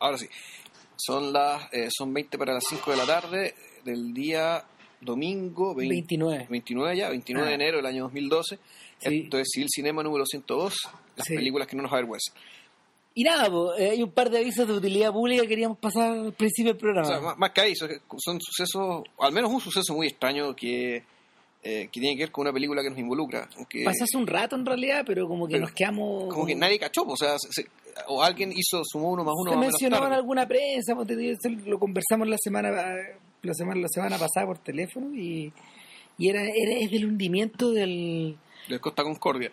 Ya, ahora sí. Son las eh, son 20 para las 5 de la tarde del día domingo 20 29. 29 ya, 29 de Ah. enero del año 2012. Sí. Esto es Civil Cinema número 102, las Sí. películas que no nos avergüenzan. Y nada, po, eh, hay un par de avisos de utilidad pública que queríamos pasar al principio del programa. O sea, más, más que eso, son sucesos, al menos un suceso muy extraño que, eh, que tiene que ver con una película que nos involucra. aunque- Pasó hace un rato en realidad, pero como que Pero nos quedamos... como que nadie cachó, o sea, se- se- o alguien hizo, sumó uno más uno se mencionó en alguna prensa, pues, lo conversamos la semana la semana la semana pasada por teléfono y, y era, era es del hundimiento del de Costa Concordia.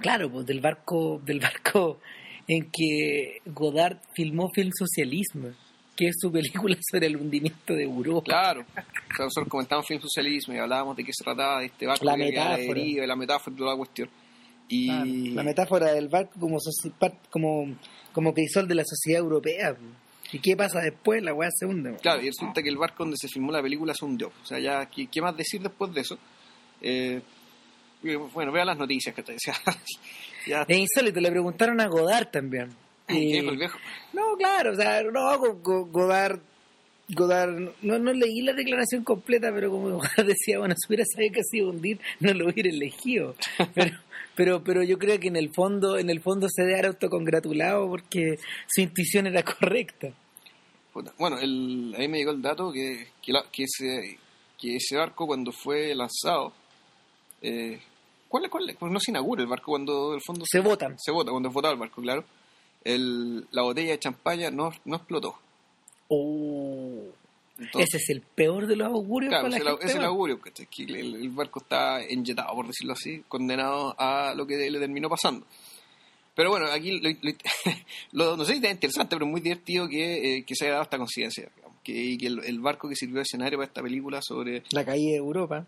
claro, pues del barco del barco en que Godard filmó Film Socialismo, que es su película sobre el hundimiento de Europa. Claro. O sea, nosotros comentábamos film socialismo y hablábamos de qué se trataba de este barco La que metáfora. y la metáfora y toda la cuestión. Y Claro, la metáfora del barco como como como crisol de la sociedad europea. ¿Y qué pasa después? La weá se hunde. claro, y resulta que el barco donde se filmó la película se hundió. O sea, ya, ¿qué, qué más decir después de eso? Eh, bueno, vea las noticias que te decía. ya, Es insólito, le preguntaron a Godard también. ¿qué Y- el viejo? No, claro, o sea, no, Go- Go- Godard, Godard, no, no leí la declaración completa, pero como Godard decía, bueno, si hubiera sabido que se iba a hundir, no lo hubiera elegido. Pero, pero, pero yo creo que en el fondo, en el fondo se debe autocongratulado porque su intuición era correcta. Bueno, el, ahí me llegó el dato que, que, la- que ese, que ese barco cuando fue lanzado, eh, ¿cuál, es- cuál, es? pues no se inaugura el barco cuando el fondo Se votan. se bota, cuando es botado el barco, claro. El, la botella de champaña no, no explotó. Oh, Entonces, ese es el peor de los augurios claro, para la ese es el- gente. es el augurio, que el, el barco está enyetado, por decirlo así, condenado a lo que le terminó pasando. Pero bueno, aquí lo, lo- lo- no sé si es interesante, pero es muy divertido que, eh, que se haya dado esta conciencia. Que, y que el, el barco que sirvió de escenario para esta película sobre, La caída de Europa.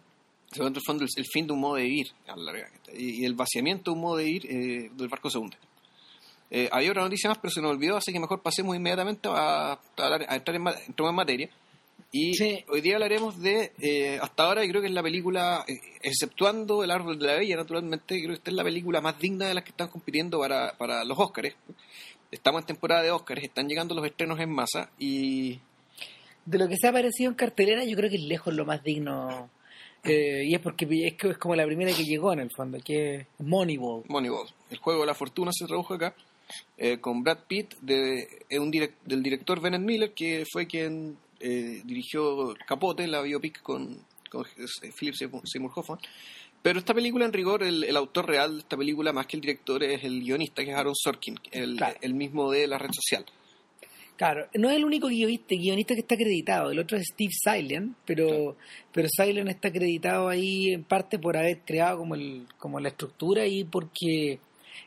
sobre en el fondo, el, el fin de un modo de vivir, a la larga, y, y el vaciamiento de un modo de vivir eh, del barco se hunde. Eh, había otra noticia más, pero se nos olvidó, así que mejor pasemos inmediatamente a, a a entrar en, entremos en materia. Y Sí. hoy día hablaremos de, eh, hasta ahora, yo creo que es la película, eh, exceptuando El Árbol de la Bella, naturalmente, creo que esta es la película más digna de las que están compitiendo para, para los Óscares. Estamos en temporada de Óscares, están llegando los estrenos en masa y De lo que se ha aparecido en cartelera, yo creo que es lejos lo más digno. Eh, y es porque es, que es como la primera que llegó en el fondo, que es Moneyball. Moneyball. El juego de la fortuna se tradujo acá eh, con Brad Pitt de, eh, un direc- del director Bennett Miller, que fue quien eh, dirigió Capote, la biopic con, con eh, Philip Seymour Hoffman. Pero esta película, en rigor, el, el autor real de esta película, más que el director, es el guionista, que es Aaron Sorkin, el, Claro. el mismo de la red social. Claro, no es el único guionista, guionista que está acreditado, el otro es Steve Silent, pero, pero Silent está acreditado ahí en parte por haber creado como, el, como la estructura y porque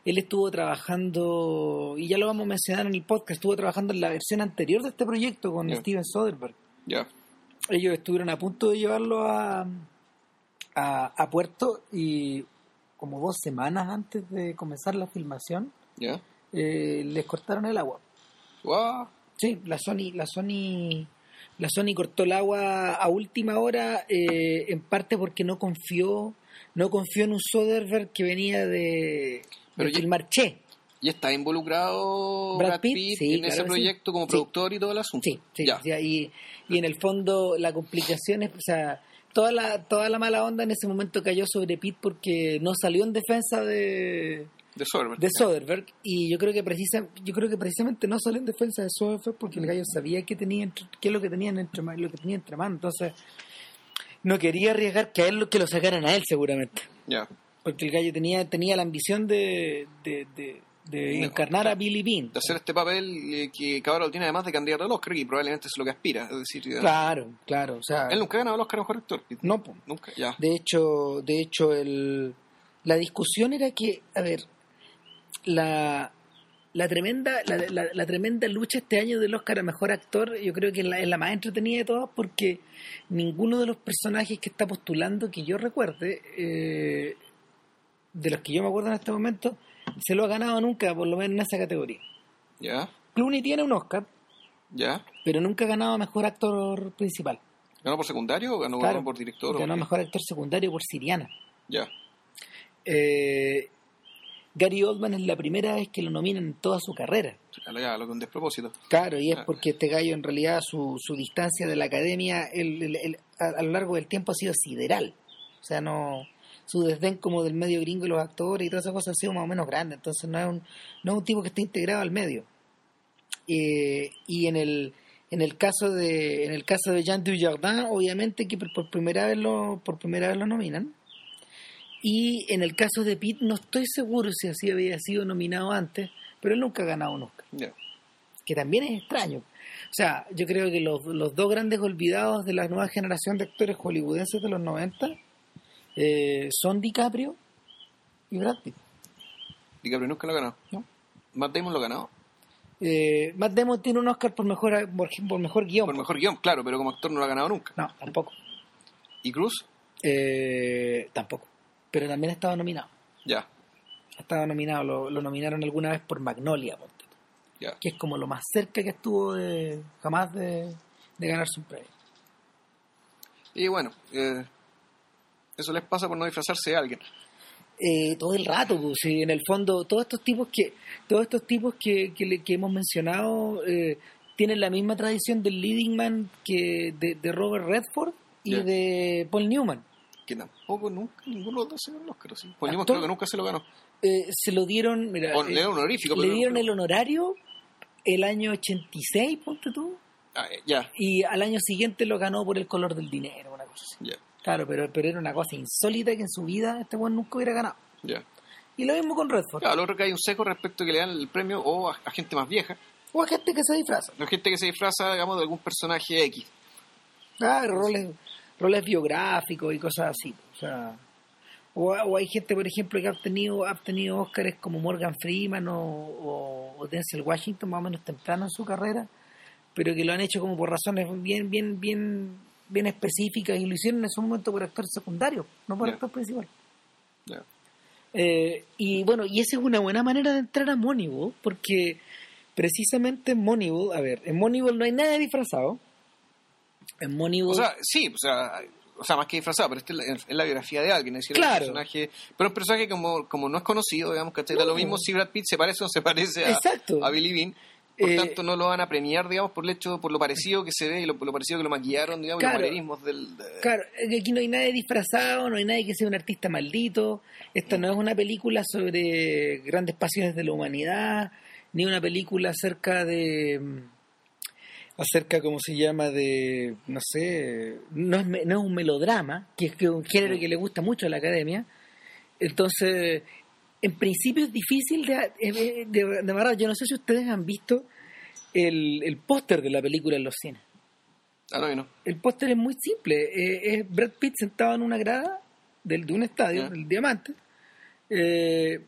él estuvo trabajando, y ya lo vamos a mencionar en el podcast, estuvo trabajando en la versión anterior de este proyecto con. Steven Soderbergh. Ya. ellos estuvieron a punto de llevarlo a, a, a puerto y como dos semanas antes de comenzar la filmación ¿Ya? eh, les cortaron el agua. Guau. Sí, la Sony, la Sony, la Sony cortó el agua a última hora eh, en parte porque no confió, no confió en un Soderbergh que venía de, Pero ya- filmar Che. ¿Y está involucrado Brad Brad, Pitt? Pitt, Sí, en claro ese proyecto sí. como Sí. productor y todo el asunto? Sí, sí, Ya. y, y en el fondo la complicación es, o sea, toda la, toda la mala onda en ese momento cayó sobre Pitt porque no salió en defensa de, De Soderbergh. de Soderbergh y yo creo que precisa, yo creo que precisamente no salió en defensa de Soderbergh porque el gallo sabía que tenía qué es lo que tenían entre lo que tenía entre manos, entonces no quería arriesgar que a él lo- que lo sacaran a él seguramente, Ya. Porque el gallo tenía tenía la ambición de, de, de- de encarnar a Billy Bean. de hacer este papel eh, que, lo tiene además de candidato al Oscar y probablemente es lo que aspira. Es decir, Claro, claro, o sea, él nunca ganado el Oscar a mejor actor. no, po. Nunca, ya. De hecho, de hecho el, la discusión era que, a ver, la, la tremenda la, la- la tremenda lucha este año del Oscar a Mejor Actor, yo creo que es la, es la más entretenida de todas porque ninguno de los personajes que está postulando, que yo recuerde, eh, de los que yo me acuerdo en este momento, se lo ha ganado nunca, por lo menos en esa categoría. Ya. Clooney tiene un Oscar, Ya. pero nunca ha ganado a Mejor Actor Principal. ¿Ganó por secundario o ganó, Claro, ganó por director? o Ganó qué? Mejor Actor Secundario por Siriana. Ya. Eh, Gary Oldman es la primera vez que lo nominan en toda su carrera. Ya, lo con despropósito. Claro, y es Ah. porque este gallo en realidad su, su distancia de la academia el- el- el- a, a lo largo del tiempo ha sido sideral. O sea, no su desdén como del medio gringo y los actores y todas esas cosas ha sido más o menos grande. Entonces no es un, no es un tipo que esté integrado al medio. Eh, y en el en el caso de en el caso de Jean Dujardin, obviamente que por, primera vez lo por primera vez lo nominan. Y en el caso de Pitt no estoy seguro si así había sido nominado antes, pero él nunca ha ganado un Oscar que también es extraño. O sea, yo creo que los, los dos grandes olvidados de la nueva generación de actores hollywoodenses de los 90 eh, son DiCaprio y Brad Pitt. DiCaprio nunca lo ha ganado. ¿no? Matt Damon lo ha ganado. Eh, Matt Damon tiene un Oscar por mejor, por, por mejor guion. Por mejor guion, claro, pero como actor no lo ha ganado nunca. No, tampoco. ¿Y Cruz? Eh, tampoco. Pero también estaba nominado. Ya, Estaba nominado, lo, lo nominaron alguna vez por Magnolia, ponte ya. que es como lo más cerca que estuvo de, jamás de, de ganarse un premio. Y bueno, eh, eso les pasa por no disfrazarse de alguien. eh, todo el rato, pues, sí, en el fondo todos estos tipos que todos estos tipos que, que, que hemos mencionado eh, tienen la misma tradición del leading man que de, de Robert Redford y Ya. de Paul Newman. Que tampoco, nunca, ninguno de los dos se ganó el Oscar. ¿sí? Paul Newman creo que nunca se lo ganó. Eh, se lo dieron, mira, eh, le dieron honorífico, le dieron el honorario el año 86, ponte tú, Ah, eh, ya, y al año siguiente lo ganó por el color del dinero, una cosa así. ya, Claro, pero, pero era una cosa insólita que en su vida este buen nunca hubiera ganado. ya. Y lo mismo con Redford. Claro, lo otro que hay un seco respecto a que le dan el premio o a, a gente más vieja. O a gente que se disfraza. La gente que se disfraza, digamos, de algún personaje X. Claro, roles, roles biográficos y cosas así. O sea, o, o hay gente, por ejemplo, que ha obtenido, ha obtenido Óscares como Morgan Freeman o, o, o Denzel Washington más o menos temprano en su carrera, pero que lo han hecho como por razones bien, bien, bien, bien específicas y lo hicieron en ese momento por actor secundario, no por Ya. actor principal. Eh, y bueno, y esa es una buena manera de entrar a Moneyball, porque precisamente en Moneyball, a ver, en Moneyball no hay nada disfrazado. En Moneyball. O sea, sí, o sea, o sea, más que disfrazado, pero esta es la, es la biografía de alguien, es decir, Claro. el personaje, pero un personaje como, como no es conocido, digamos. Da No. lo mismo si Brad Pitt se parece o no se parece a, a Billy Bean, por Eh, tanto no lo van a premiar, digamos, por el hecho, por lo parecido que se ve y lo, por lo parecido que lo maquillaron, digamos, Claro. los manerismos del... de- Claro, aquí no hay nadie disfrazado, no hay nadie que sea un artista maldito. Esta no es una película sobre grandes pasiones de la humanidad, ni una película acerca de. mm, acerca, ¿cómo se llama? De. no sé. No es, no es un melodrama, que es un género que le gusta mucho a la academia. Entonces, en principio es difícil de, de, de, de amarrar. Yo no sé si ustedes han visto el, el póster de la película en los cines. Ah, no, no. El póster es muy simple. eh, es Brad Pitt sentado en una grada del, de un estadio, Ya. del Diamante, eh,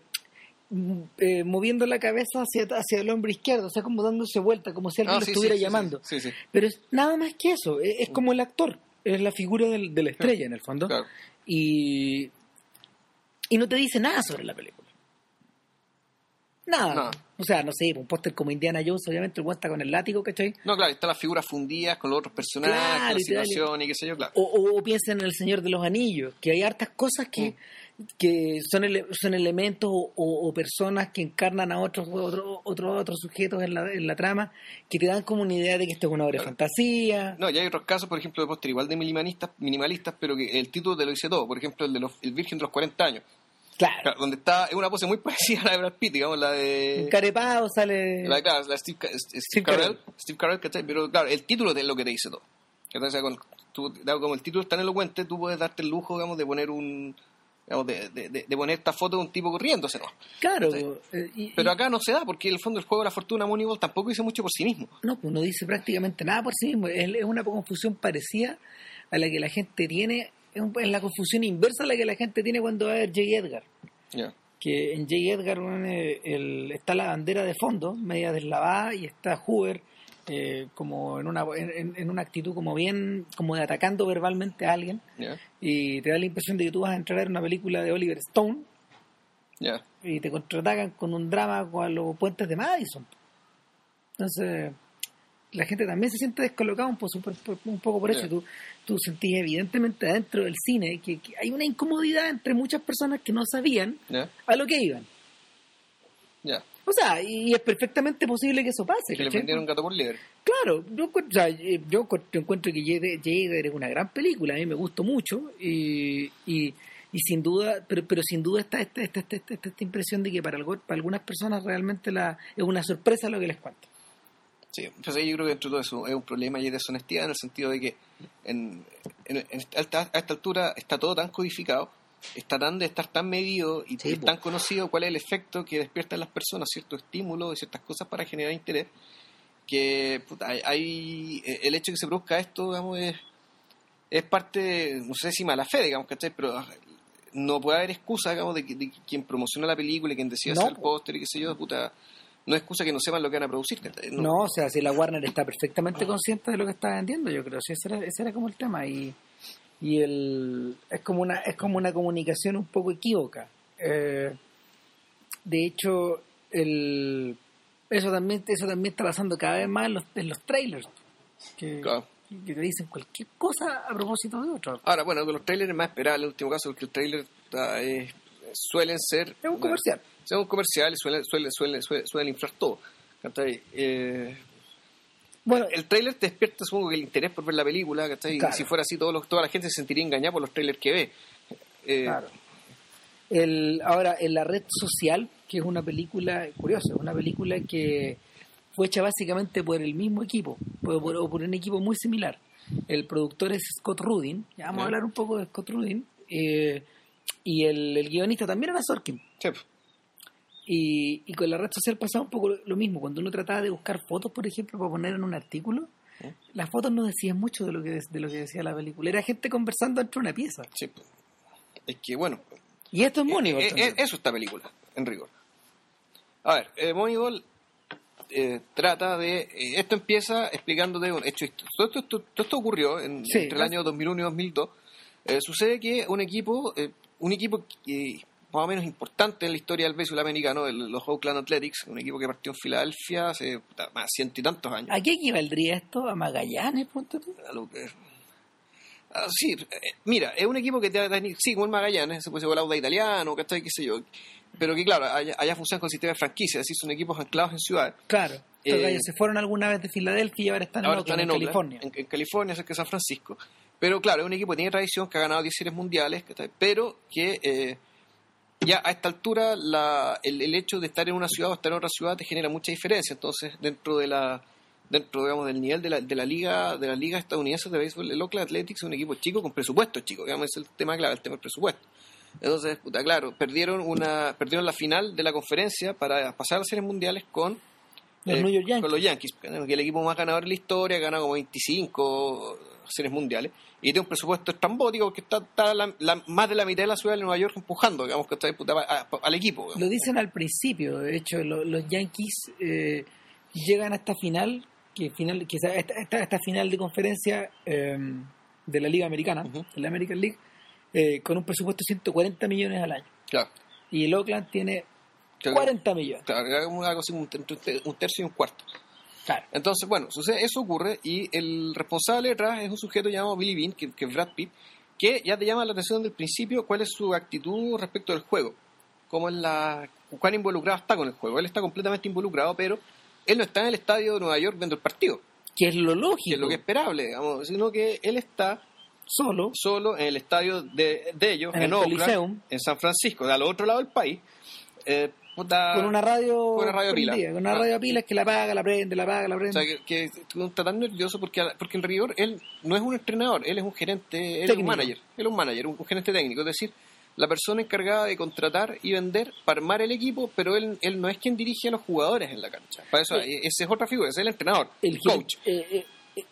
eh, moviendo la cabeza hacia, hacia el hombro izquierdo, o sea, como dándose vuelta, como si alguien Ah, lo sí, estuviera sí, llamando. Sí, sí, Pero es nada más que eso, es, es como el actor, es la figura del- de la estrella en el fondo. claro. Y, y no te dice nada sobre la película. Nada. No. O sea, no sé, un póster como Indiana Jones, obviamente, el está con el látigo, ¿cachai? No, claro, están las figuras fundidas con los otros personajes, Claro, la situación y qué sé yo, claro. O, o, o piensa en El Señor de los Anillos, que hay hartas cosas que, que son, ele- son elementos o, personas que encarnan a otros otros otros otros sujetos en la, en la trama que te dan como una idea de que esto es una obra de Claro. fantasía. No, y hay otros casos, por ejemplo, de póster igual de minimalistas, minimalistas, pero que el título te lo dice todo. Por ejemplo, el de los, el Virgen de los 40 años, Claro, donde está, es una pose muy parecida a la de Brad Pitt, digamos, la de... encarepado sale... La, claro, la de Steve, Steve, Steve Carell, Carell. Steve Carell, ¿cachai? Pero claro, el título es lo que te dice todo. Sea, con- tú- como el título es tan elocuente, tú puedes darte el lujo, digamos, de poner un... Digamos, de, de, de- poner esta foto de un tipo corriéndose, ¿no? Claro, eh, y- Pero acá no se da, porque en el fondo el juego de la fortuna Moneyball tampoco dice mucho por sí mismo. no, pues no dice prácticamente nada por sí mismo. Es, es una confusión parecida a la que la gente tiene, es, la confusión inversa la que la gente tiene cuando va a ver J. Edgar. Que en J. Edgar eh, el- está la bandera de fondo, media deslavada, y está Hoover eh, como en una, en, en una actitud como bien, como de atacando verbalmente a alguien, Ya. y te da la impresión de que tú vas a entrar en una película de Oliver Stone Ya. y te contraatacan con un drama con los puentes de Madison. Entonces, la gente también se siente descolocada un, po- super- por- un poco por eso. Tú, tú sentís evidentemente dentro del cine que, que hay una incomodidad entre muchas personas que no sabían a lo que iban. Ya. O sea, y es perfectamente posible que eso pase. Que le vendieron gato por liebre. Claro, yo, encuentro- o sea, eh, yo encuentro que Jader es una gran película, a mí me gustó mucho y, y, y sin duda, pero, pero sin duda está esta, esta, esta, esta- esta impresión de que para, algo- para algunas personas realmente la, es una sorpresa lo que les cuento. Sí, entonces yo creo que dentro de todo eso es un problema y es deshonestidad en el sentido de que en, en- en esta- a esta altura está todo tan codificado, está tan de estar tan medido y, Sí, tan conocido cuál es el efecto que despierta en las personas ciertos estímulos y ciertas cosas para generar interés que puta, hay, hay- el hecho de que se produzca esto digamos es, es parte no sé si mala fe digamos ¿cachai? pero no puede haber excusa digamos de, de quien promociona la película y quien decide No, hacer el póster y qué sé yo puta no es excusa que no sepan lo que van a producir. No, o sea, si la Warner está perfectamente consciente de lo que está vendiendo, yo creo, sí, ese era, ese era como el tema y, y el, es como una es como una comunicación un poco equívoca. Eh, de hecho, el, eso también eso también está pasando cada vez más en los, en los trailers, que, Claro. que te dicen cualquier cosa a propósito de otro. Ahora, bueno, con los trailers es más esperable en el último caso, porque el trailer está, eh, suelen ser... Es un comercial. Un comercial y suelen, suelen, suelen, suelen, inflar todo. Eh, Bueno, el trailer te despierta, supongo, que el interés por ver la película. ¿cachai? Y si fuera así, todos los- toda la gente se sentiría engañada por los trailers que ve. Eh, Claro. El, ahora, en La Red Social, que es una película curiosa, una película que fue hecha básicamente por el mismo equipo, por, por- o por un equipo muy similar. El productor es Scott Rudin, ya vamos a hablar un poco de Scott Rudin, eh, y el, el guionista también era Sorkin. sí, pues, Y, y con la red social pasaba un poco lo, mismo. Cuando uno trataba de buscar fotos, por ejemplo, para poner en un artículo, ¿Eh? las fotos no decían mucho de lo que de lo que decía la película. Era gente conversando dentro de una pieza. sí. Es que, bueno, Y esto es Moneyball. Eh, eh, eso esta película, en rigor. A ver, eh, Moneyball eh, trata de... eh, esto empieza explicándote un hecho. Todo esto, todo- todo esto ocurrió en, Sí, entre el año 2001 y 2002. Eh, sucede que un equipo, eh, un equipo que, más o menos importante en la historia del béisbol americano, el- los Oakland Athletics, un equipo que partió en Filadelfia hace más ciento y tantos años. ¿A qué equivaldría esto? ¿A Magallanes, tú? A lo que- Ah, sí, eh, mira, es un equipo que te da, sí, como el Magallanes, se puede ser de italiano, ¿cachai? qué sé yo. Pero que claro, allá, allá funciona con sistema de franquicia, es decir, son equipos anclados en ciudades. Claro. Eh, se fueron alguna vez de Filadelfia y ahora están en, Ahora están en, en California. En, en California, cerca de San Francisco. Pero claro, es un equipo que tiene tradición, que ha ganado 10 series mundiales, pero que eh, ya a esta altura la, el, el hecho de estar en una ciudad o estar en otra ciudad te genera mucha diferencia. Entonces, dentro de la dentro digamos del nivel de la, de la liga de la liga estadounidense de béisbol el Oakland Athletics es un equipo chico con presupuesto chico digamos es el tema clave el tema del presupuesto entonces puta, claro perdieron una perdieron la final de la conferencia para pasar a las series mundiales con Los eh, New York Yankees. con los Yankees, que es el equipo más ganador en la historia, gana como 25 series mundiales, y tiene un presupuesto estrambótico porque está, está la- la- más de la mitad de la ciudad de Nueva York empujando, digamos, que está al equipo. digamos. Lo dicen al principio, de hecho, lo- los Yankees eh, llegan a esta final, que final, que esta, esta, esta final de conferencia eh, de la Liga Americana, de la American League, eh, con un presupuesto de 140 millones al año. Claro, Y el Oakland tiene Creo que- 40 millones. claro, un tercio y un cuarto. Claro. Entonces, bueno, sucede, eso ocurre y el responsable detrás es un sujeto llamado Billy Bean, que, que es Brad Pitt, que ya te llama la atención del principio cuál es su actitud respecto del juego, cómo es la, cuán involucrado está con el juego. Él está completamente involucrado, pero él no está en el estadio de Nueva York viendo el partido, Que es lo que lógico. es lo que es esperable, digamos, sino que él está Solo. solo en el estadio de, de ellos, En en, el Oakland, en San Francisco, al otro lado del país, eh, puta- Con una radio. Con una radio prendida, pila. Con una Ah. radio a pilas que la apaga, la prende, la apaga, la O prende. sea, que, que está tan nervioso porque, porque en rigor él no es un entrenador, él es un gerente, él es un Técnico. manager, él es un manager, un, un gerente técnico, es decir, la persona encargada de contratar y vender para armar el equipo, pero él, él no es quien dirige a los jugadores en la cancha. Para eso, Sí. esa es otra figura, ese es el entrenador, el coach. eh, eh,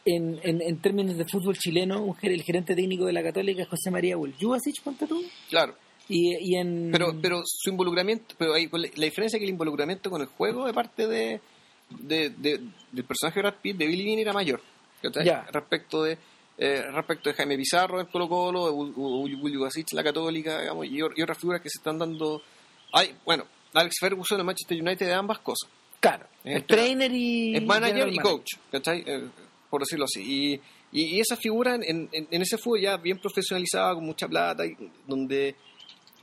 en, en, en términos de fútbol chileno, un el gerente técnico de la Católica es José María Uljubasic, ponte tú. Claro, Y, y en. pero, pero su involucramiento, pero hay, la diferencia es que el involucramiento con el juego de parte de, de- de- del personaje de Brad Pitt, de Billy Bean, era mayor. Ya. Respecto de eh, respecto de Jaime Pizarro en Colo Colo, Julio Gasich la Católica, digamos, y, otras figuras que se están dando. Hay, bueno, Alex Ferguson en Manchester United de ambas cosas. Claro. Es Es trainer y. Es manager y coach, ¿cachai? Eh, por decirlo así. Y, y, y esa figura en, en, en ese fútbol ya bien profesionalizada, con mucha plata, y donde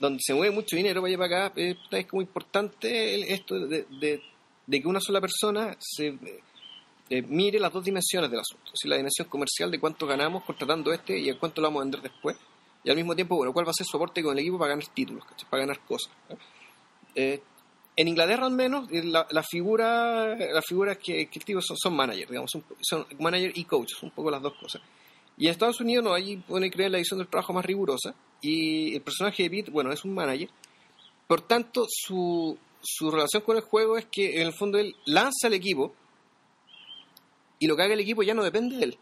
donde se mueve mucho dinero para allá para acá, eh, es como importante esto de, que una sola persona se eh, mire las dos dimensiones del asunto. La dimensión comercial de cuánto ganamos contratando este y en cuánto lo vamos a vender después. Y al mismo tiempo, bueno, cuál va a ser su aporte con el equipo para ganar títulos, para ganar cosas. ¿eh? En Inglaterra al menos, eh, la, la figura las figuras que, que el tipo son, son managers, digamos, son, son manager y coach, son un poco las dos cosas. Y en Estados Unidos no, allí pueden creer la edición del trabajo más rigurosa y el personaje de Pete, bueno, es un manager. Por tanto, su, su relación con el juego es que en el fondo él lanza al equipo y lo que haga el equipo ya no depende de él.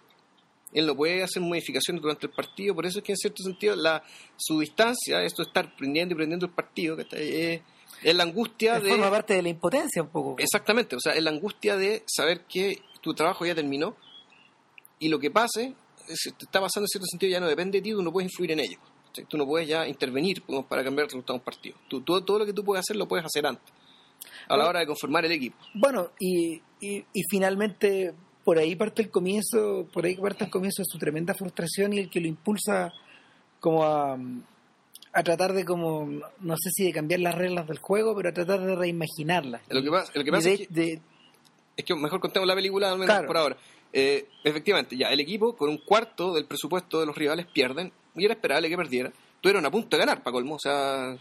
Él no puede hacer modificaciones durante el partido, por eso es que en cierto sentido la, su distancia, esto de estar prendiendo y prendiendo el partido, que está- es, es la angustia de... Forma parte de la impotencia un poco. Exactamente, o sea, es la angustia de saber que tu trabajo ya terminó y lo que pase, está pasando en cierto sentido, ya no depende de ti, tú no puedes influir en ello. ¿sí? Tú no puedes ya intervenir para cambiar el resultado de un partido. Tú, todo, todo lo que tú puedes hacer lo puedes hacer antes, a la hora de conformar el equipo. Bueno, y, y, y finalmente por ahí parte el comienzo, por ahí parte el comienzo de su tremenda frustración y el que lo impulsa como a, a tratar de como, no sé si de cambiar las reglas del juego, pero a tratar de reimaginarlas. Lo que pasa, lo que pasa de- es, que, de- es que mejor contemos la película al menos Claro. por ahora. Eh, efectivamente, ya el equipo con un cuarto del presupuesto de los rivales pierden y era esperable que perdiera. Tuvieron a punto de ganar, para colmo. O sea,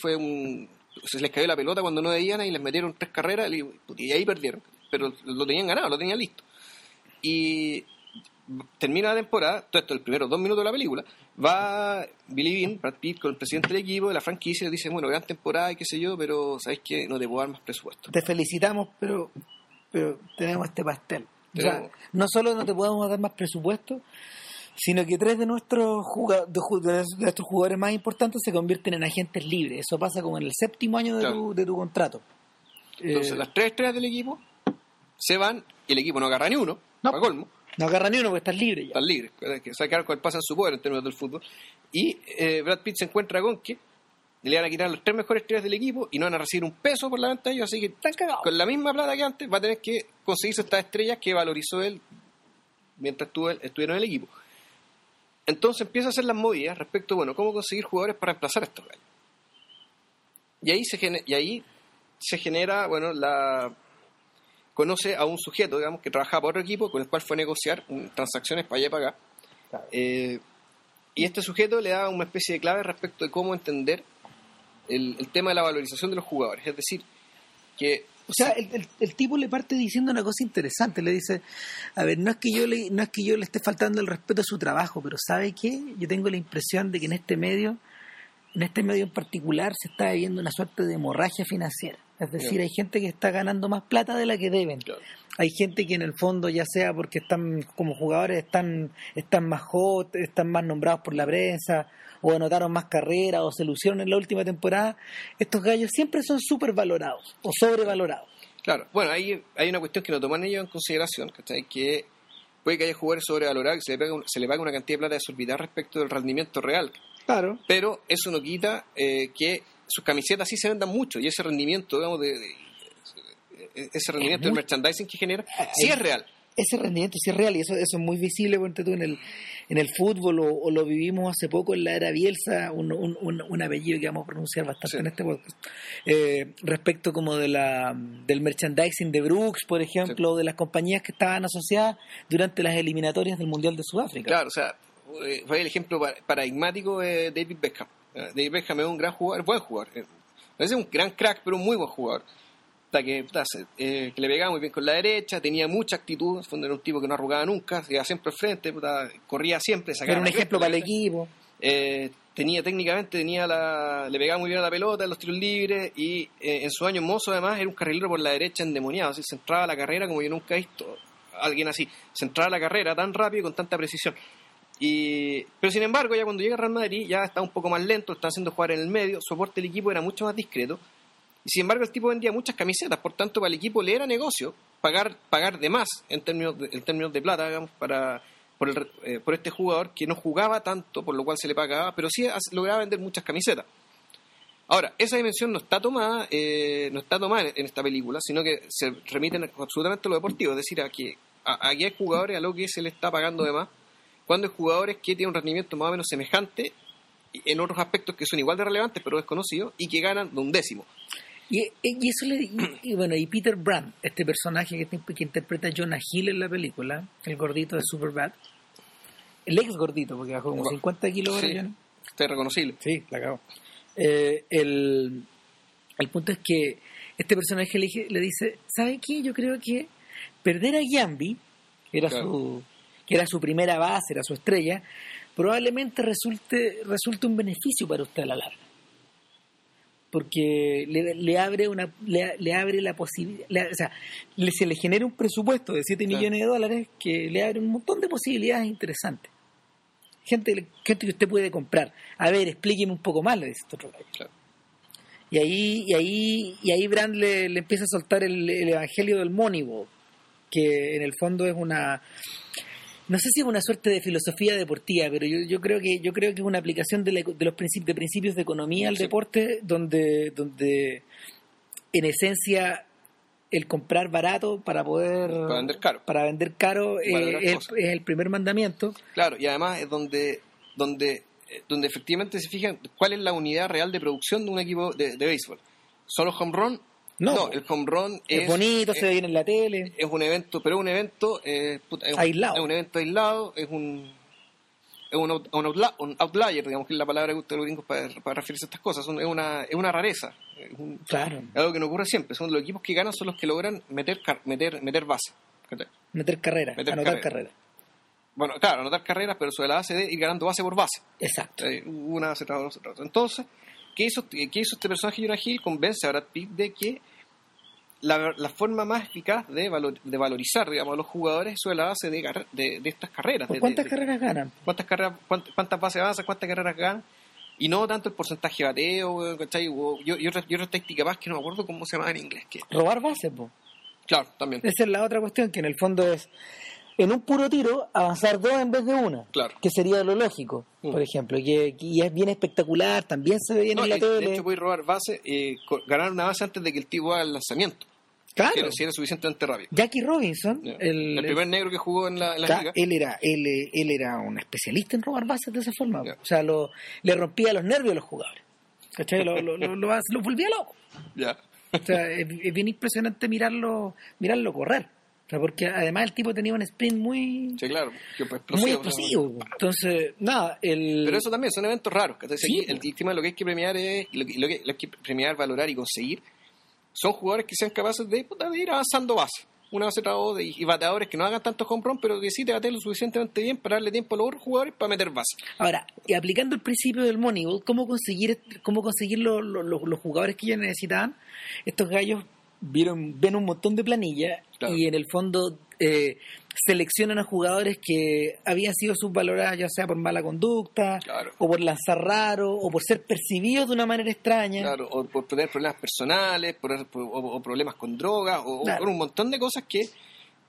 fue un. Se les cayó la pelota cuando no debían y les metieron tres carreras y, ahí perdieron. Pero lo tenían ganado, lo tenían listo. Y termina la temporada, todo esto, el primero dos minutos de la película, va Billy Bean, Brad Pitt, con el presidente del equipo, de la franquicia, le dice, bueno, gran temporada y qué sé yo, pero sabes que no te puedo dar más presupuesto. te felicitamos, pero, pero tenemos este pastel. O sea, no solo no te podemos dar más presupuesto, sino que tres de nuestros, juga- de nuestros jugadores más importantes se convierten en agentes libres. Eso pasa como en el séptimo año de, Claro. tu, de tu contrato. Entonces Eh, las tres estrellas del equipo se van y el equipo no agarra ni uno, No. para colmo, no agarra ni uno porque estás libre ya. están libres, que con el pase en su poder en términos del fútbol. Y eh, Brad Pitt se encuentra con que le van a quitar las tres mejores estrellas del equipo y no van a recibir un peso por la venta de ellos, así que Están cagados. con la misma plata que antes va a tener que conseguirse estas estrellas que valorizó él mientras estuvo, estuvieron en el equipo. Entonces empieza a hacer las movidas respecto, bueno, cómo conseguir jugadores para reemplazar a estos gallos. Y ahí se genera, y ahí se genera, bueno, la conoce a un sujeto, digamos, que trabajaba para otro equipo con el cual fue a negociar transacciones para allá y para acá. Claro. Eh, y este sujeto le da una especie de clave respecto de cómo entender el, el tema de la valorización de los jugadores. Es decir, que O sea, el, el- el tipo le parte diciendo una cosa interesante. Le dice, a ver, no es que yo le, no es que yo le esté faltando el respeto a su trabajo, pero ¿sabe qué? Yo tengo la impresión de que en este medio, en este medio en particular, se está viviendo una suerte de hemorragia financiera. Es decir, hay gente que está ganando más plata de la que deben. Claro. Hay gente que en el fondo, ya sea porque están como jugadores, están, están más hot, están más nombrados por la prensa, o anotaron más carreras, o se lucieron en la última temporada, estos gallos siempre son súper valorados o sobrevalorados. Claro, bueno, ahí hay una cuestión que no toman ellos en consideración, ¿cachai? Que puede que haya jugadores sobrevalorados que se le, pague, un- se le pague una cantidad de plata desorbitada respecto del rendimiento real, Claro. pero eso no quita eh, que sus camisetas sí se vendan mucho y ese rendimiento, digamos, de, de- ese rendimiento del muy- merchandising que genera, sí es real. Ese rendimiento sí es real y eso, eso es muy visible ponte tú, en el, en el fútbol o, o lo vivimos hace poco en la era Bielsa, un, un, un, un apellido que vamos a pronunciar bastante Sí. en este podcast, eh, respecto como de la del merchandising de Brooks, por ejemplo, o de las compañías que estaban asociadas durante las eliminatorias del Mundial de Sudáfrica. Claro, o sea, eh, fue el ejemplo pa- paradigmático de David Beckham. Eh, David Beckham es un gran jugador, buen jugador. eh, Es un gran crack, pero un muy buen jugador. Que, eh, que le pegaba muy bien con la derecha, tenía mucha actitud, en fondo era un tipo que no arrugaba nunca, se iba siempre al frente, puta, corría siempre, sacaba Era un ejemplo para el equipo. eh, tenía técnicamente, tenía la, le pegaba muy bien a la pelota en los tiros libres y eh, en su año mozo además era un carrilero por la derecha endemoniado, así se entraba a la carrera como yo nunca he visto a alguien así, se entraba a la carrera tan rápido y con tanta precisión. Y, pero sin embargo, ya cuando llega Real Madrid ya está un poco más lento, está haciendo jugar en el medio, su aporte del equipo era mucho más discreto. Y sin embargo, el tipo vendía muchas camisetas, por tanto, para el equipo le era negocio pagar pagar de más en términos de, en términos de plata, digamos, para por, el, eh, por este jugador que no jugaba tanto, por lo cual se le pagaba, pero sí lograba vender muchas camisetas. Ahora, esa dimensión no está tomada, eh, no está tomada en, esta película, sino que se remiten absolutamente a lo deportivo, es decir, a que aquí hay jugadores a lo que se le está pagando de más, cuando hay jugadores que tienen un rendimiento más o menos semejante en otros aspectos que son igual de relevantes pero desconocidos y que ganan de un décimo. Y, y eso le, y, y bueno, y Peter Brandt, este personaje que, que interpreta a Jonah Hill en la película, el gordito de Superbad, el ex gordito, porque bajó como Bueno, 50 kilos sí. Está reconocible. Sí, la. Eh, el, el punto es que este personaje le, dice, ¿sabe qué? Yo creo que perder a Yambi, que era, Claro. su, que era su primera base, era su estrella, probablemente resulte, resulte un beneficio para usted a la larga. Porque le, le abre una le, le abre la posibilidad, o sea, le- se le genera un presupuesto de 7 Claro. millones de dólares que le abre un montón de posibilidades interesantes. Gente, gente que usted puede comprar. A ver, explíqueme un poco más, le dice este otro. Claro. Y ahí, y ahí, y ahí Brand le, le empieza a soltar el, el evangelio del Moneyball, que en el fondo es una no sé si es una suerte de filosofía deportiva, pero yo, yo creo que yo creo que es una aplicación de, la- de los principios de principios de economía al Sí. deporte, donde, donde en esencia el comprar barato para poder Para vender caro. para vender caro eh, es, es el primer mandamiento. Claro, y además es donde, donde, eh, donde efectivamente se fijan cuál es la unidad real de producción de un equipo de, de béisbol. ¿Solo home run? No. el home run Es, es, bonito, es, se ve bien en la tele. es un evento, pero es un evento eh, puta, es un- Aislado. Es un evento aislado, es un es un, out- un outla- un outlier, digamos que es la palabra que usan los gringos para, para referirse a estas cosas. Es una, es una rareza. Es un- Claro, es algo que no ocurre siempre. Son los equipos que ganan son los que logran meter car- meter meter base. Meter carrera, Meter anotar carrera. carrera. Bueno, claro, anotar carreras, pero sobre la base de ir ganando base por base. Exacto. Eh, Una otra, otra. Entonces, ¿qué hizo, ¿qué hizo este personaje Jonah Hill? Convence a Brad Pitt de que la, la forma más eficaz de, valor- de valorizar digamos, a los jugadores es sobre la base de, de, de estas carreras. ¿Por de- cuántas carreras ganan? cuántas carreras cuánt- cuántas bases avanzan, cuántas carreras ganan, y no tanto el porcentaje de bateo, ¿cachai? Y, y otra, y otra táctica más que no me acuerdo cómo se llama en inglés. Que, Robar bases, po. claro, también. Esa es la otra cuestión, que en el fondo es, en un puro tiro, avanzar dos en vez de una. Claro. Que sería lo lógico, Mm. por ejemplo. Y, y es bien espectacular, también se ve bien No, en la tele. de hecho, puedes robar base, eh, ganar una base antes de que el tipo haga el lanzamiento. claro. Si era, suficientemente rápido. Jackie Robinson, el, el, primer negro que jugó en la, en la Ca- liga. él era él, él era un especialista en robar bases de esa forma. O sea, lo, le rompía los nervios a los jugadores. ¿Cachai? Lo, lo, lo, lo, lo volvía loco. Ya. O sea, es, es bien impresionante mirarlo mirarlo correr. O sea, porque además el tipo tenía un sprint muy, Sí, claro. que fue muy explosivo, explosivo. Entonces, nada, el... Pero eso también son eventos raros. el, el tema de lo que hay que premiar es, lo que, lo que, hay que premiar, valorar y conseguir son jugadores que sean capaces de, de ir avanzando base. Una base tras otra y, y bateadores que no hagan tanto home run, pero que sí te bateen lo suficientemente bien para darle tiempo a los otros jugadores para meter base. Ahora, y aplicando el principio del Moneyball, ¿cómo conseguir, cómo conseguir lo- lo- lo- los jugadores que ellos necesitaban? Estos gallos vieron, ven un montón de planilla Claro. y en el fondo eh, seleccionan a jugadores que habían sido subvalorados ya sea por mala conducta Claro. o por lanzar raro o por ser percibidos de una manera extraña. Claro, o por tener problemas personales, por, por- o, o problemas con drogas, o, o Claro. por un montón de cosas que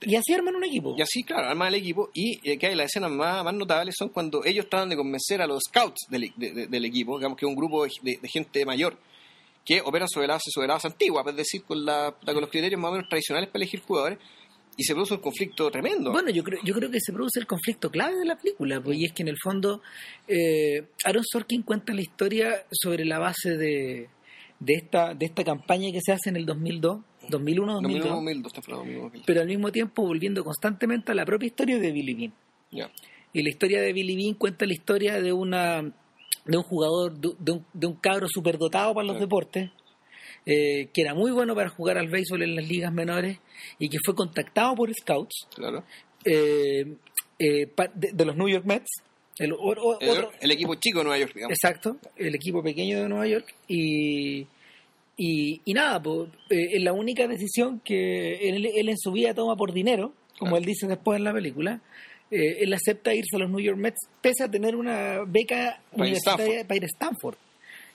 Y así arman un equipo. Y así, claro, arma el equipo. Y eh, que hay las escenas más, más notables son cuando ellos tratan de convencer a los scouts del, de- de- del equipo, digamos que es un grupo de gente mayor, que opera sobre la base, sobre la base antigua, es decir, con, la, con los criterios más o menos tradicionales para elegir jugadores, y se produce un conflicto tremendo. Bueno, yo creo, yo creo que se produce el conflicto clave de la película, pues, y es que en el fondo eh, Aaron Sorkin cuenta la historia sobre la base de, de esta de esta campaña que se hace en el 2002, 2001, 2002, 2001, 2002, está hablando de 2002. pero al mismo tiempo volviendo constantemente a la propia historia de Billy Bean. Ya. Y la historia de Billy Bean cuenta la historia de una de un jugador, de, de un, de un cabro superdotado para los deportes, eh, que era muy bueno para jugar al béisbol en las ligas menores y que fue contactado por scouts Claro. eh, eh, de, de los New York Mets, el, o- o- El, otro, el equipo chico de Nueva York, digamos. exacto, el equipo pequeño de Nueva York y y, y nada, pues, es la única decisión que él, él en su vida toma por dinero, como Claro. él dice después en la película. Eh, él acepta irse a los New York Mets pese a tener una beca Para universitaria Stanford. para ir a Stanford.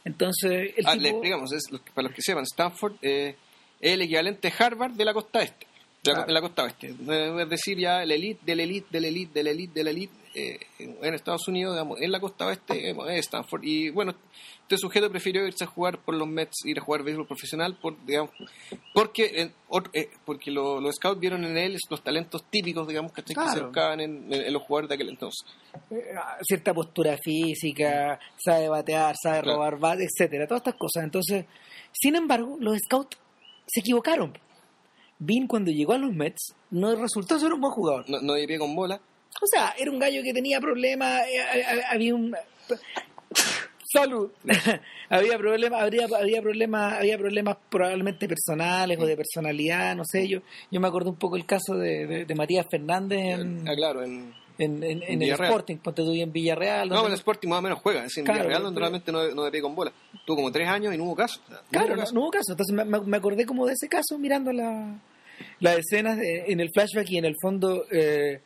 Entonces, el Ah, tipo, le explicamos, es, para los que sepan, Stanford eh, es el equivalente Harvard de la costa este. De la, Claro. de la costa oeste. Eh, Es decir, ya el elite, del elite, del elite, del elite, del elite. Eh, en Estados Unidos, digamos, en la costa oeste, es Stanford. Y bueno, este sujeto prefirió irse a jugar por los Mets, ir a jugar béisbol profesional, por, digamos, porque eh, porque los scouts vieron en él los talentos típicos, digamos, que se buscaban en, los jugadores de aquel entonces. Cierta postura física, sabe batear, sabe robar bate, etcétera, todas estas cosas. Entonces, sin embargo, los scouts se equivocaron. Bean cuando llegó a los Mets no resultó ser un buen jugador. No, no pie con bola. O sea, era un gallo que tenía problemas, eh, eh, eh, había un salud. había problemas, habría, había problemas, había problemas probablemente personales o de personalidad, no sé, yo yo me acuerdo un poco el caso de, de, Matías Fernández en, ah, claro, en, en, en, el Sporting, ponte tú en Villarreal. No, en el Sporting más o menos juega, es en Villarreal donde realmente no, no de con bola. Tuvo como tres años y no hubo caso. claro, no hubo caso. Entonces me, me, acordé como de ese caso mirando la, las escenas en el flashback y en el fondo eh,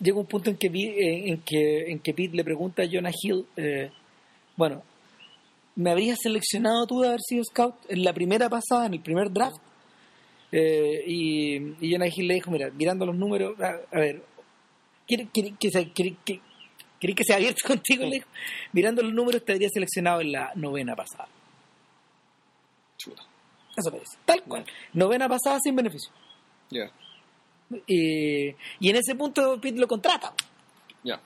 llega un punto en que, eh, en, que, en que Pete le pregunta a Jonah Hill, eh, bueno, ¿me habrías seleccionado tú de haber sido scout en la primera pasada, en el primer draft? y, y Jonah Hill le dijo, mira, mirando los números, a, ver, ¿quiere, que, que, que sea abierto contigo? Le dijo, mirando los números te habría seleccionado en la novena pasada. Chuta. Eso parece, tal cual. Novena pasada sin beneficio. Ya. Y, en ese punto Pete lo contrata. Ya.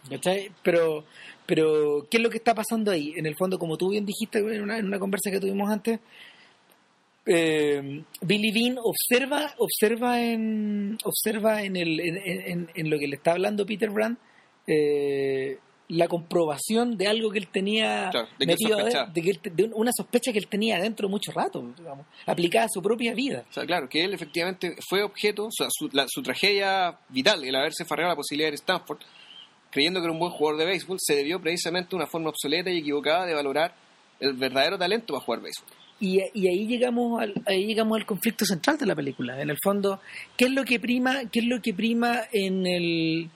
Pero, pero, ¿qué es lo que está pasando ahí? En el fondo, como tú bien dijiste en una, en una conversa que tuvimos antes, eh, Billy Bean observa, observa en, observa en, el, en, en, lo que le está hablando Peter Brand eh, la comprobación de algo que él tenía de metido de, una sospecha que él tenía dentro mucho rato, digamos, aplicada a su propia vida. O sea, claro, que él efectivamente fue objeto, o sea, su, su tragedia vital, el haberse farreado la posibilidad de Stanford, creyendo que era un buen jugador de béisbol, se debió precisamente a una forma obsoleta y equivocada de valorar el verdadero talento para jugar béisbol. Y, y, ahí llegamos al, ahí llegamos al conflicto central de la película. En el fondo, ¿qué es lo que prima, qué es lo que prima en el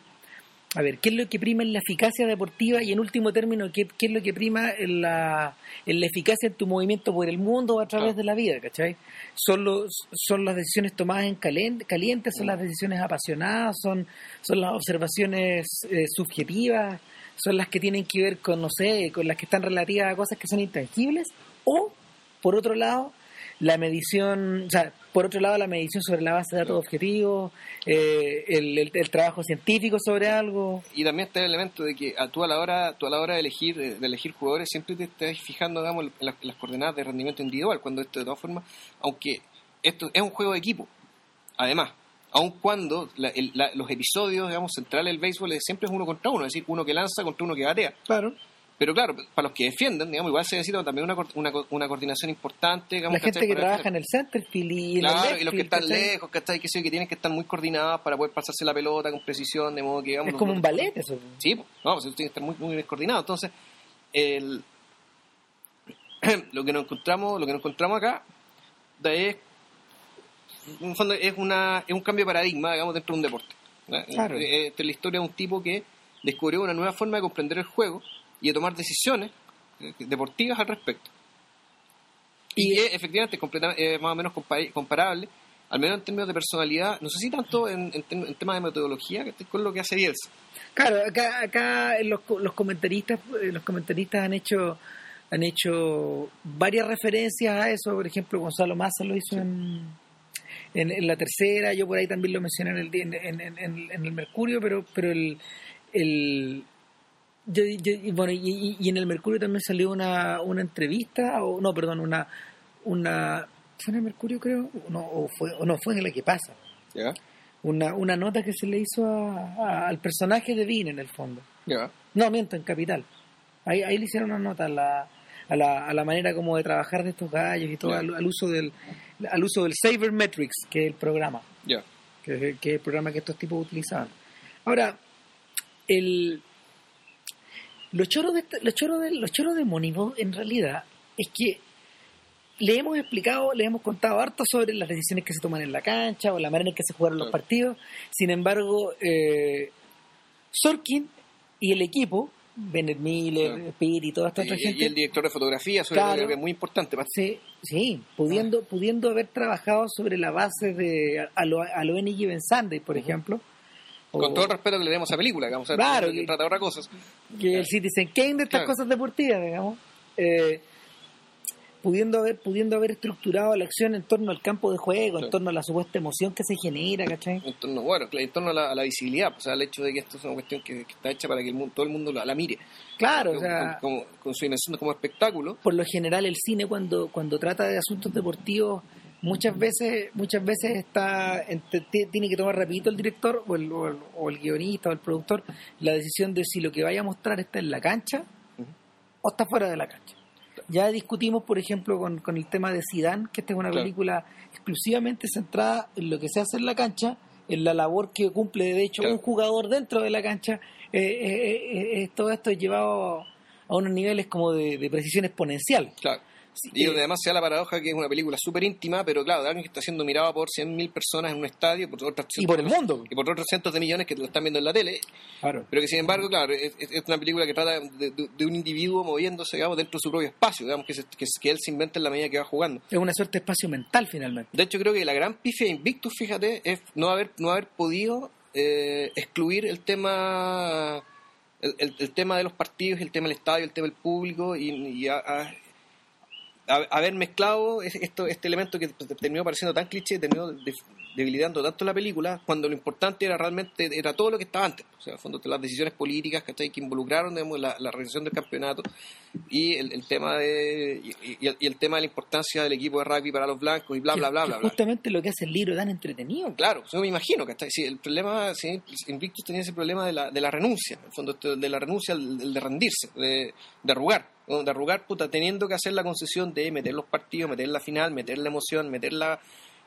a ver, ¿qué es lo que prima en la eficacia deportiva y en último término, qué, qué es lo que prima en la, en la eficacia en tu movimiento por el mundo o a través de la vida, ¿cachai? Son, los, son las decisiones tomadas en caliente, son las decisiones apasionadas, son, son las observaciones eh, subjetivas, son las que tienen que ver con, no sé, con las que están relativas a cosas que son intangibles, o, por otro lado, la medición, o sea, por otro lado, la medición sobre la base de datos objetivos, eh, el, trabajo científico sobre algo. Y también está el elemento de que a tú a la hora, tú a la hora de elegir, eh, de elegir jugadores siempre te estás fijando, digamos, las, coordenadas de rendimiento individual, cuando esto de todas formas, aunque esto es un juego de equipo, además, aun cuando los episodios, digamos, centrales del béisbol siempre es uno contra uno, es decir, uno que lanza contra uno que batea. Claro. Pero claro, para los que defienden, digamos, igual se necesita también una, una, una coordinación importante. Digamos, la gente que trabaja en el centerfield y Claro, y los que están lejos, Que, que tienen que estar muy coordenados para poder pasarse la pelota con precisión, de modo que... Digamos, es como un ballet eso. Sí, no, pues tienen que estar muy, muy bien coordinados. Entonces, el, lo que nos encontramos lo que nos encontramos acá es en fondo es una es un cambio de paradigma digamos dentro de un deporte claro. es, es la historia de un tipo que descubrió una nueva forma de comprender el juego y de tomar decisiones eh, deportivas al respecto. Y, que efectivamente es más o menos comparable, al menos en términos de personalidad, no sé si tanto en, en, temas de metodología, que con lo que hace Bielsa. Claro, acá, acá los, los comentaristas eh, los comentaristas han hecho han hecho varias referencias a eso, por ejemplo Gonzalo Massa lo hizo en, en, la tercera, yo por ahí también lo mencioné en el, en, el Mercurio, pero, pero el, el, yo, bueno, y, y, en el Mercurio también salió una, una entrevista, o no, perdón, una, una ¿fue en el Mercurio creo? No, o fue, o no, fue en el que pasa. Una, una nota que se le hizo al personaje de Vin en el fondo. No, miento, en Capital. Ahí, ahí le hicieron una nota a la, a la, a la manera como de trabajar de estos gallos y todo, al, uso del al uso del Sabermetrics, que es el programa. Que, que es el programa que estos tipos utilizaban. Ahora, el los choros de, los choros de, los choros de en realidad, es que le hemos explicado, le hemos contado harto sobre las decisiones que se toman en la cancha o la manera en que se jugaron los partidos. Sin embargo, eh, Sorkin y el equipo, Bennett Miller, Pete y toda esta otra gente. Y el director de fotografía, sobre claro, que es muy importante. Sí, sí pudiendo, ah. pudiendo haber trabajado sobre la base de a lo, a lo Given Sunday, por ejemplo, o- Con todo el respeto que le demos a película, digamos, Claro, que que- trata de otras cosas. que el Citizen Kane de estas Claro. cosas deportivas, digamos, eh, pudiendo haber pudiendo haber estructurado la acción en torno al campo de juego, en Claro. torno a la supuesta emoción que se genera, ¿cachai? En torno, bueno, en torno a la, a la visibilidad, o sea, el hecho de que esto es una cuestión que, que está hecha para que el mundo, todo el mundo la, la mire. Claro, o sea, con su dimensión como espectáculo. por lo general el cine cuando cuando trata de asuntos deportivos muchas veces muchas veces está tiene que tomar rapidito el director o el, o el- o el guionista o el productor la decisión de si lo que vaya a mostrar está en la cancha o está fuera de la cancha ya discutimos por ejemplo con, con el tema de Zidane que esta es una Claro. película exclusivamente centrada en lo que se hace en la cancha en la labor que cumple de hecho Claro. un jugador dentro de la cancha eh, eh, eh, eh, todo esto es llevado a unos niveles como de, de precisión exponencial Claro. Sí, Y eh, donde además se da la paradoja que es una película súper íntima, pero claro, de alguien que está siendo mirado por 100.000 personas en un estadio por otras y por el mundo. y por otros cientos de millones que lo están viendo en la tele, Claro. pero que sin embargo, claro, es, una película que trata de, de- de un individuo moviéndose, digamos, dentro de su propio espacio, digamos, que, se- que, que él se inventa en la medida que va jugando. Es una suerte de espacio mental finalmente. De hecho, creo que la gran pifia de Invictus, fíjate, es no haber, no haber podido eh, excluir el tema el, el- el tema de los partidos, el tema del estadio, el tema del público y, a- a- haber mezclado esto, este elemento que terminó pareciendo tan cliché, terminó de- debilitando tanto la película, cuando lo importante era realmente era todo lo que estaba antes. O sea, en el fondo, las decisiones políticas ¿cachai? que involucraron digamos, la, la realización del campeonato y el, el tema de y, y el, y el tema de la importancia del equipo de rugby para los blancos y bla, Que- bla, bla, bla, bla. justamente lo que hace el libro tan entretenido. Claro, yo me imagino que sí, el problema, sí, Invictus tenía ese problema de la, de la renuncia, en el fondo, de la renuncia, el, el de rendirse, de, de arrugar. De arrugar, puta, teniendo que hacer la concesión de meter los partidos, meter la final, meter la emoción, meter la,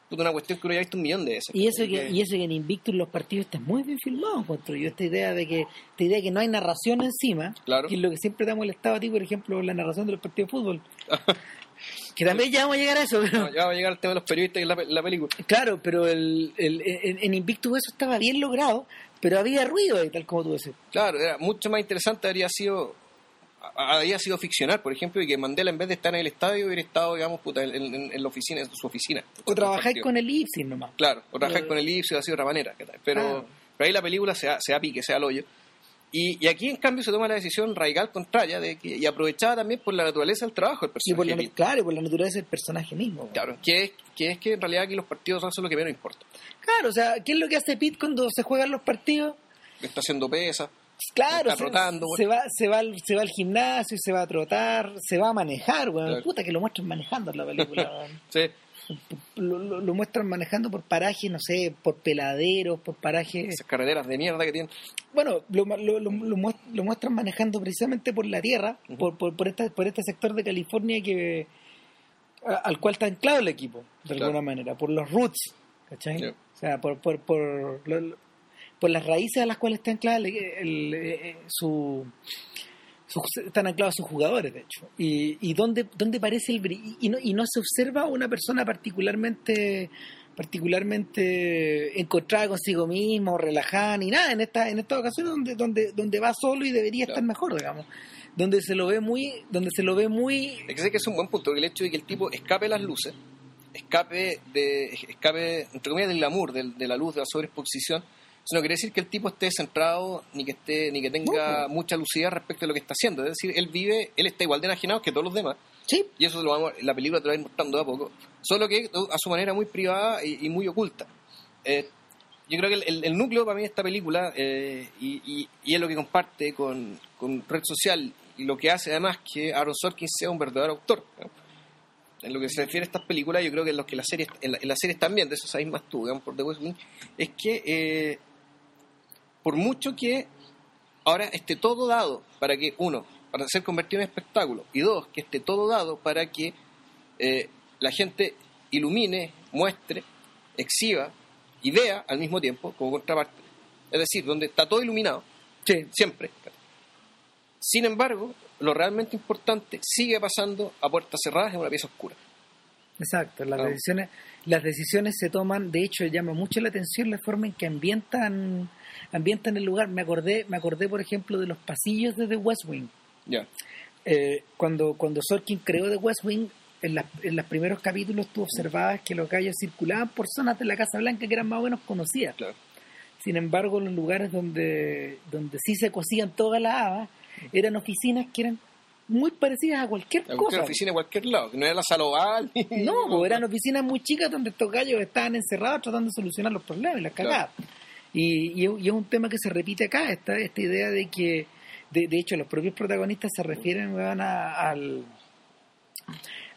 puta, una cuestión que uno ya ha visto un millón de veces. Y eso, que, y eso que en Invictus los partidos están muy bien filmados, yo. Esta idea de que esta idea de que no hay narración encima, Claro. que es lo que siempre te ha molestado a ti, por ejemplo, la narración de los partidos de fútbol. que también ya vamos a llegar a eso, pero... No, ya va a llegar el tema de los periodistas y la, la película. Claro, pero el, el- en, en Invictus eso estaba bien logrado, pero había ruido tal como tú decís. Claro, era mucho más interesante habría sido había sido ficcional, por ejemplo, y que Mandela en vez de estar en el estadio hubiera estado, digamos, puta, en, en- en la oficina, en su oficina. O trabajáis con el Ipsis nomás. Claro, o trabajar Pero- con el Ipsy así de otra manera. Pero, pero ahí la película se da, se da pique, se da al hoyo. Y, y aquí, en cambio, se toma la decisión radical contraria de que, y aprovechada también por la naturaleza del trabajo del Y por la, personaje. claro, y por la naturaleza del personaje mismo. Claro, que es, que es que en realidad aquí los partidos son lo que menos importa. Claro, o sea, ¿qué es lo que hace Pete cuando se juegan los partidos? Está haciendo pesa, Claro, se, trotando, se va, se, va, al- se va al gimnasio, se va a trotar, se va a manejar, weón. Claro. Puta que lo muestran manejando en la película, sí, lo, lo- lo muestran manejando por parajes, no sé, por peladeros, por parajes... esas carreteras de mierda que tienen. Bueno, lo, lo, lo, lo muest- lo muestran manejando precisamente por la tierra, por, por, por, esta, por este sector de California que a- al cual está anclado el equipo, de Claro. alguna manera, por los roots, ¿cachai? O sea, por, por, por, por las raíces a las cuales está anclado el- el- eh, su, su- están anclados sus jugadores, de hecho. Y, y dónde, dónde parece el bri- y no, y no se observa una persona particularmente particularmente encontrada consigo mismo, relajada, ni nada, en esta, en esta ocasión donde, donde, donde va solo y debería Claro. estar mejor, digamos. Donde se lo ve muy, donde se lo ve muy Es que sé que es un buen punto, el hecho de que el tipo escape las luces, escape de escape entre comillas del glamour, del- de, la luz, de la sobreexposición, eso no quiere decir que el tipo esté centrado ni que esté ni que tenga No, mucha lucidez respecto a lo que está haciendo. Es decir, él vive, él está igual de enajenado que todos los demás, sí, y eso lo vamos, la película te lo va a ir mostrando de a poco, solo que a su manera muy privada y, y muy oculta. Eh, yo creo que el, el- el núcleo para mí de esta película, eh, y, y- y es lo que comparte con, con Red Social, y lo que hace además que Aaron Sorkin sea un verdadero autor. ¿no? En lo que se refiere a estas películas, yo creo que en, los que las series, en, la- en las series también, de eso sabéis más tú, digamos, por The West Wing, es que eh, por mucho que ahora esté todo dado para que, uno, para ser convertido en espectáculo, y dos, que esté todo dado para que eh, la gente ilumine, muestre, exhiba y vea al mismo tiempo como contraparte. Es decir, donde está todo iluminado, sí, siempre. Sin embargo, lo realmente importante sigue pasando a puertas cerradas en una pieza oscura. Exacto, las Claro. decisiones, las decisiones se toman, de hecho llama mucho la atención la forma en que ambientan, ambientan el lugar. Me acordé, me acordé por ejemplo de los pasillos de The West Wing. Eh, cuando, cuando Sorkin creó The West Wing, en, las- en los primeros capítulos tú observabas que los gallos circulaban por zonas de la Casa Blanca que eran más o menos conocidas. claro. Sin embargo, los lugares donde, donde sí se cosían todas las habas eran oficinas que eran muy parecidas a cualquier A cosa. cualquier oficina en cualquier lado, que no era la Saloval. No, pues eran oficinas muy chicas donde estos gallos estaban encerrados tratando de solucionar los problemas y las Claro. cagadas. Y, y es- y es un tema que se repite acá, esta, esta idea de que, de, de hecho, los propios protagonistas se refieren weón, a, al,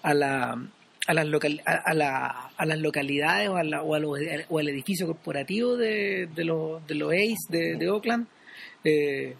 a, la, a, las local, a, a la- a las localidades o, a la- o, a los- o al edificio corporativo de, de los, de los Ace de, de Oakland. eh,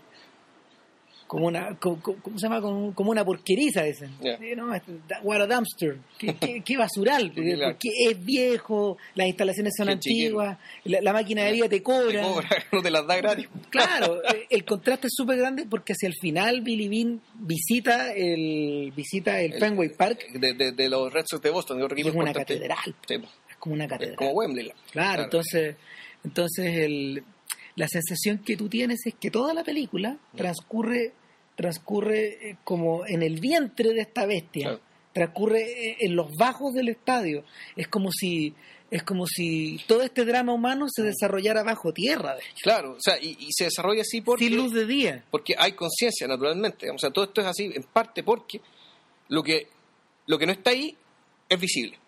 como una como, ¿cómo se llama? Como, como una porqueriza dicen. Sí, no, este, what a dumpster. Qué, qué- qué basural claro. porque es viejo las instalaciones son Qué antiguas. La, la máquina de vida te Te cobra, cobra, no te las da gratis. claro eh, el contraste es súper grande porque hacia el final Billy Bean visita el visita el, El- Fenway Park. De, de, de los Red Sox de Boston, de es una catedral. Sí, po. es como una catedral. como Wembley. Claro, entonces, entonces el, la sensación que tú tienes es que toda la película transcurre, transcurre eh, como en el vientre de esta bestia, Claro. transcurre eh, en los bajos del estadio. Es como si, es como si todo este drama humano se desarrollara bajo tierra, de hecho, Claro, o sea, y, y se desarrolla así porque, sin luz de día. porque hay conciencia, naturalmente. O sea, todo esto es así en parte porque lo que, lo que no está ahí es visible.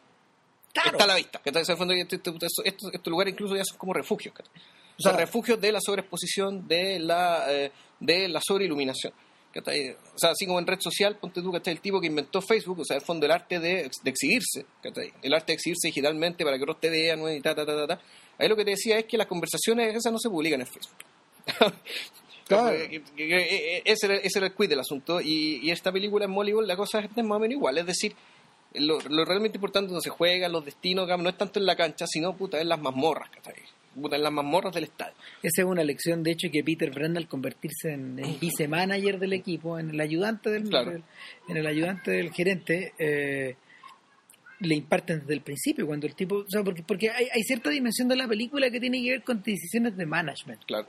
Claro. Está a la vista. este- este- estos, estos- lugares incluso ya son como refugios. O sea, Claro. refugios de la sobreexposición, de la, eh, de la sobreiluminación. ¿Cachai? O sea, así como en red social, ponte tú, ¿cachai? El tipo que inventó Facebook, o sea, el fondo el arte de, de exhibirse, ¿cachai? El arte de exhibirse digitalmente para que otros te vean, ¿no? y ta, ta, ta, ta, ta. Ahí lo que te decía es que las conversaciones esas no se publican en Facebook. Claro. Que- eh, Ese era, ese era el quid del asunto. Y, y esta película en Moneyball la cosa es más o menos igual. Es decir, lo, lo realmente importante no se juega, los destinos, no es tanto en la cancha, sino puta, en las mazmorras, ¿cachai? En las mazmorras del estadio. Esa es una lección, de hecho, que Peter Brand al convertirse en el vice-manager del equipo, en el ayudante del, Claro. del- en el ayudante del gerente, eh, le imparten desde el principio, cuando el tipo, o sea, porque, porque hay, hay cierta dimensión de la película que tiene que ver con decisiones de management Claro.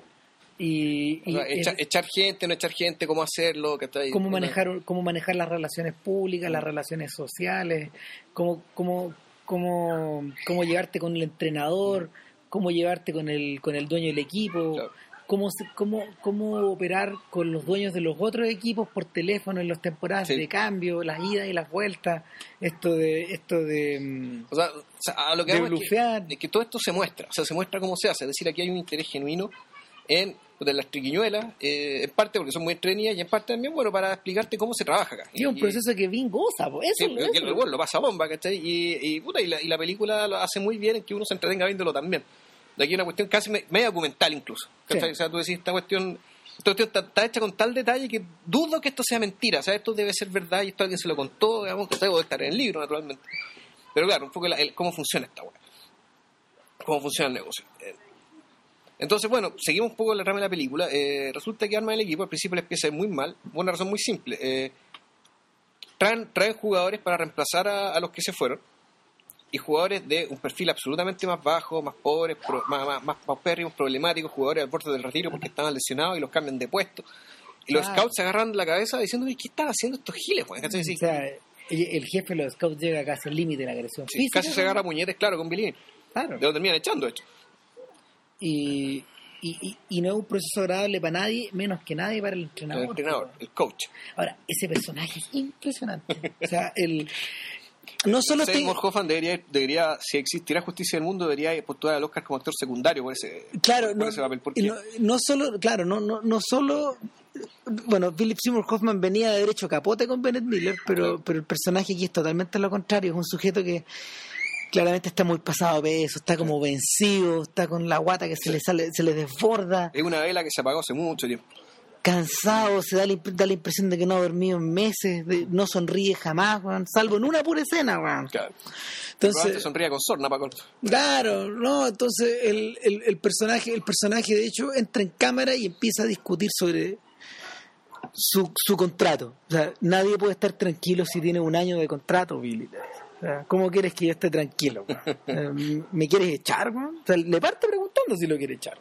y, O es- echar gente, no echar gente, cómo hacerlo, ¿cachai? cómo Puta, manejar cómo manejar las relaciones públicas, las relaciones sociales, cómo cómo cómo, cómo llevarte con el entrenador, cómo llevarte con el con el dueño del equipo, Claro. cómo, cómo, cómo operar con los dueños de los otros equipos por teléfono en las temporadas Sí. de cambio, las idas y las vueltas, esto de esto de, mm, O sea, o sea, a lo que de es que, blufear. es que todo esto se muestra, o sea, se muestra cómo se hace. Es decir, aquí hay un interés genuino en, puta, en las triquiñuelas, eh, en parte porque son muy entretenidas y en parte también, bueno, para explicarte cómo se trabaja acá. Sí, un Y- proceso que bien goza, po. eso, Sí, eso. el gol lo pasa bomba, ¿cachai? Y, y, puta, y, la, y la película lo hace muy bien en que uno se entretenga viéndolo también. De aquí una cuestión casi me- media documental incluso. O sea, tú decís, esta cuestión, esta cuestión está, está hecha con tal detalle que dudo que esto sea mentira. O sea, esto debe ser verdad y esto alguien se lo contó, digamos, que debe estar en el libro, naturalmente. Pero claro, un poco la- el- cómo funciona esta weá. Cómo funciona el negocio. Eh, Entonces, bueno, seguimos un poco la rama de la película. Eh, resulta que arma el equipo, al principio les empieza muy mal, por una razón muy simple. Eh, traen, traen jugadores para reemplazar a, a los que se fueron y jugadores de un perfil absolutamente más bajo, más pobres, pro- más, más, más paupérrimos, problemáticos, jugadores al borde del retiro porque estaban lesionados y los cambian de puesto. Y los Ah. scouts se agarran la cabeza diciendo, ¿qué están haciendo estos giles? weón?" ¿Cachai? Sí, O sea, el, el jefe de los scouts llega casi al límite de la agresión sí, física. casi se agarra puñetes, claro, con Billy. Claro. De lo terminan echando, hecho. y, y, y- y no es un proceso agradable para nadie, menos que nadie para el El entrenador. entrenador, el coach. Ahora, ese personaje es impresionante. O sea, el no solo estoy, Seymour Hoffman debería, debería, si existiera justicia en el mundo, debería postular al Oscar como actor secundario por ese, claro, por no, ese papel. Porque no, no solo, claro, no, no, no solo bueno, Philip Seymour Hoffman venía de derecho capote con Bennett Miller, pero, pero el personaje aquí es totalmente lo contrario, es un sujeto que claramente está muy pasado de peso, está como vencido, está con la guata que se le sale, se le desborda, es una vela que se apagó hace mucho tiempo. Cansado, se da la, da la impresión de que no ha dormido en meses, de- no sonríe jamás, weón, salvo en una pura escena, weón. Claro. Entonces, sonría con sorna para corto. Claro, no, entonces el, el, el personaje, el personaje de hecho entra en cámara y empieza a discutir sobre su, su contrato. O sea, nadie puede estar tranquilo si tiene un año de contrato, Billy. O sea, ¿cómo quieres que yo esté tranquilo? Eh, ¿Me quieres echar? O sea, le parte preguntando si lo quiere echar.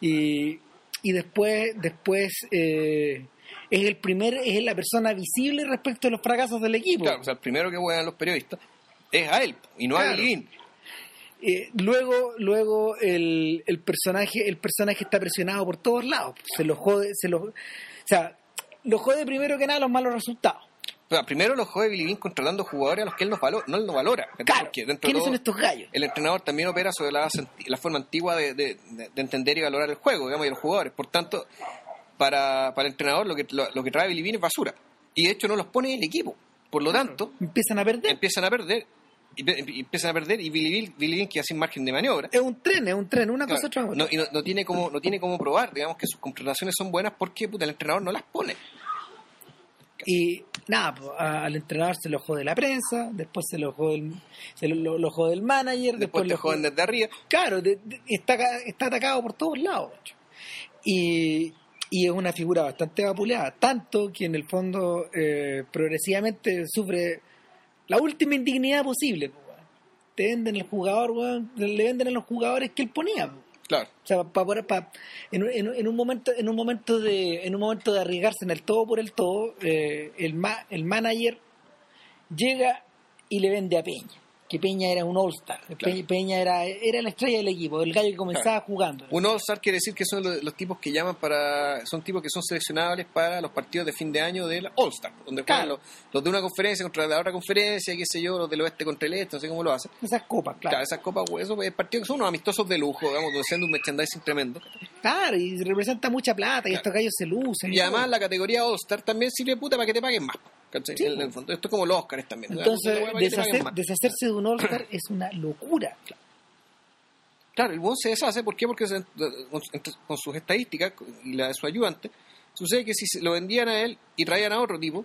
Y, y después, después eh, es el primer, es la persona visible respecto a los fracasos del equipo. Claro, o sea, el primero que juegan los periodistas es a él y no a Claro. Bean. Eh, luego, luego el, el personaje, el personaje está presionado por todos lados. Se lo jode, se lo, o sea, lo jode primero que nada los malos resultados. Pero primero lo jode Billy Bean controlando jugadores a los que él no, valo- no, él no valora. Claro, ¿quiénes todo, son estos gallos? El entrenador también opera sobre la, la forma antigua de, de- de- de entender y valorar el juego, digamos, y los jugadores. Por tanto, para, para el entrenador lo que, lo, lo que trae Billy Bean es basura. Y de hecho no los pone en el equipo. Por lo tanto, Empiezan a perder. empiezan a perder. Y, y empiezan a perder y Billy Bean, Billy Bean queda sin margen de maniobra. Es un tren, es un tren, una Claro, cosa otra. otra. no, y no, no tiene como, no tiene como probar, digamos, que sus contrataciones son buenas porque puta, el entrenador no las pone. Y nada, pues, a- al entrenador se lo jode la prensa, después se lo jode el, se lo, lo- jode el manager, Después después, lo joden desde arriba. Claro, de- de- está, está atacado por todos lados. Y, y es una figura bastante vapuleada, tanto que en el fondo eh, progresivamente sufre la última indignidad posible. Te venden el jugador, le venden a los jugadores que él ponía. Claro. O sea, pa- pa- pa- en, un- en en un momento, en un momento de, en un momento de arriesgarse en el todo por el todo, eh, el ma- el manager llega y le vende a Peña. Que Peña era un All-Star. Claro. Peña, era, era la estrella del equipo, el gallo que comenzaba jugando. Un All-Star quiere decir que son los, los tipos que llaman para. Son tipos que son seleccionables para los partidos de fin de año del All-Star, donde juegan Claro. los, los de una conferencia contra la otra conferencia, qué sé yo, los del oeste contra el este, no sé cómo lo hacen. Esas copas, Claro, claro. esas copas, pues, esos partidos que son unos amistosos de lujo, digamos, donde un merchandising tremendo. Claro, y representa mucha plata y estos gallos se lucen. Y además la categoría All-Star también sirve puta para que te paguen más. ¿cachai? Sí, En el fondo. Esto es como los Oscars también. Entonces, deshacer- deshacerse de un All-Star es una locura. Claro, el buen se deshace, ¿por qué? Porque se- con, sus estadísticas y la de su ayudante, sucede que si lo vendían a él y traían a otro tipo,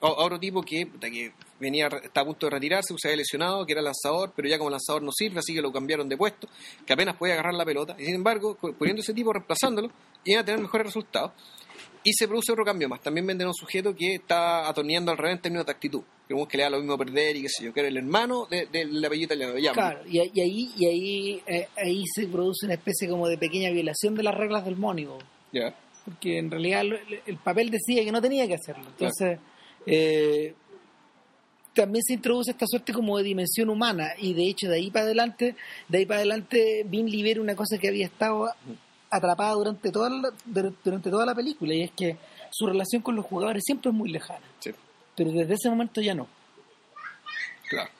otro tipo que, puta, que venía, está a punto de retirarse, se había lesionado, que era lanzador, pero ya como lanzador no sirve, así que lo cambiaron de puesto, que apenas podía agarrar la pelota, y sin embargo, poniendo ese tipo, reemplazándolo, iban a tener mejores resultados. Y se produce otro cambio más. También venden a un sujeto que está atorneando al revés en términos de actitud. Como que le da lo mismo perder y qué sé yo, que era el hermano de- del apellido italiano. de. Claro, y, y ahí, y ahí, eh, ahí se produce una especie como de pequeña violación de las reglas del mónigo. Ya. porque en realidad el papel decía que no tenía que hacerlo. Entonces, eh, también se introduce esta suerte como de dimensión humana y de hecho de ahí para adelante, de ahí para adelante Vin libera una cosa que había estado atrapada durante toda la, dur- durante toda la película y es que su relación con los jugadores siempre es muy lejana, Sí. pero desde ese momento ya no. Claro.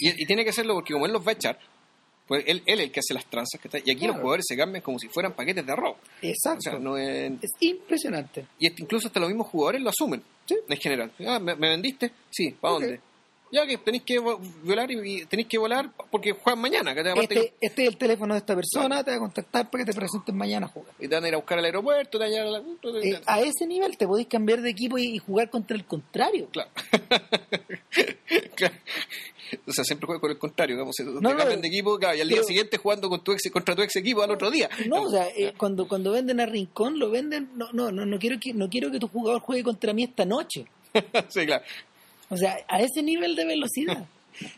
Y, y tiene que hacerlo porque como él los va a echar, pues él, él es el que hace las tranzas. que está- y aquí Claro. los jugadores se cambian como si fueran paquetes de arroz. Exacto. O sea, no es- Es impresionante. y este- incluso hasta los mismos jugadores lo asumen. En general. Ah, ¿me, me vendiste? Sí. ¿Para dónde? Ya que tenéis que vo- volar y, tenéis que volar porque juegan mañana. Que te, Este, este es el teléfono de esta persona, te va a contactar para que te presentes mañana a jugar. y te van a ir a buscar al aeropuerto, te van a la... Eh, a ese nivel te podéis cambiar de equipo y, y jugar contra el contrario. Claro. Claro. O sea, siempre juega con el contrario. Digamos, te no, cambian de equipo claro, y al día siguiente jugando con tu ex, contra tu ex equipo al otro día. No, o sea, eh, cuando, cuando venden a Rincón, lo venden. No, no, no, no quiero que no quiero que tu jugador juegue contra mí esta noche. sí, claro. O sea, a ese nivel de velocidad.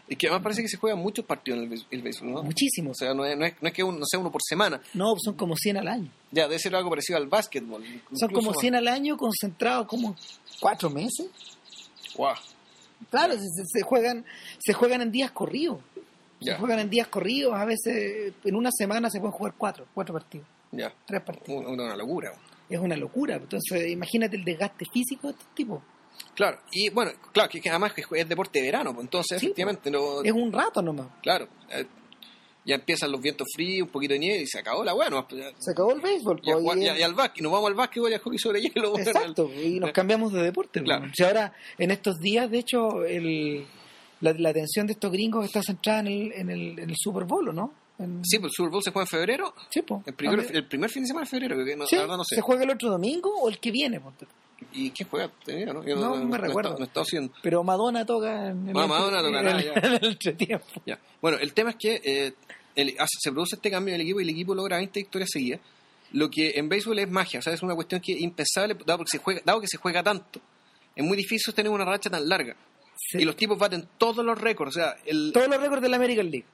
Es que además parece que se juegan muchos partidos en el, el béisbol, ¿no? Muchísimo. O sea, no es, no es, no es que un- no sea uno por semana. No, son como 100 al año. Ya, debe ser algo parecido al básquetbol. Son como más. 100 al año concentrados como cuatro meses. Guau. Claro, se, se- juegan se juegan en días corridos. Se juegan en días corridos. A veces en una semana se pueden jugar cuatro, cuatro partidos, Ya. tres partidos. Una, una locura. Es una locura. Entonces, imagínate el desgaste físico de estos tipos. Claro, y bueno, claro, que, que además que es deporte de verano, pues entonces Sí, efectivamente no. Es un rato nomás. Claro, eh, ya empiezan los vientos fríos, un poquito de nieve y se acabó la weá, ¿no? Ya, Se acabó el béisbol. po, y- al básquet, nos vamos al básquetbol y al hockey sobre hielo. Exacto, y nos cambiamos de deporte. Claro. bueno. Si ahora, en estos días, de hecho, el, la, la atención de estos gringos está centrada en el, en el, en el Super Bowl, ¿o ¿no? En- Sí, pues el Super Bowl se juega en febrero, sí, po. el, primer fin de semana de febrero, que no, Sí, la verdad no sé. ¿Se juega el otro domingo o el que viene? ¿Y quién juega? Tenía, ¿no? Yo No, me recuerdo. No haciendo. Pero Madonna toca en, en Ah, el, Madonna en, ah, el- en el entretiempo. Ya. Bueno, el tema es que eh, el- hace- se produce este cambio en el equipo y el equipo logra 20 victorias seguidas. Lo que en béisbol es magia, o sea, es una cuestión que es impensable, dado que se juega, dado que se juega tanto. Es muy difícil tener una racha tan larga. Sí. Y los tipos baten todos los récords, o sea, el, Todos los récords de la American League.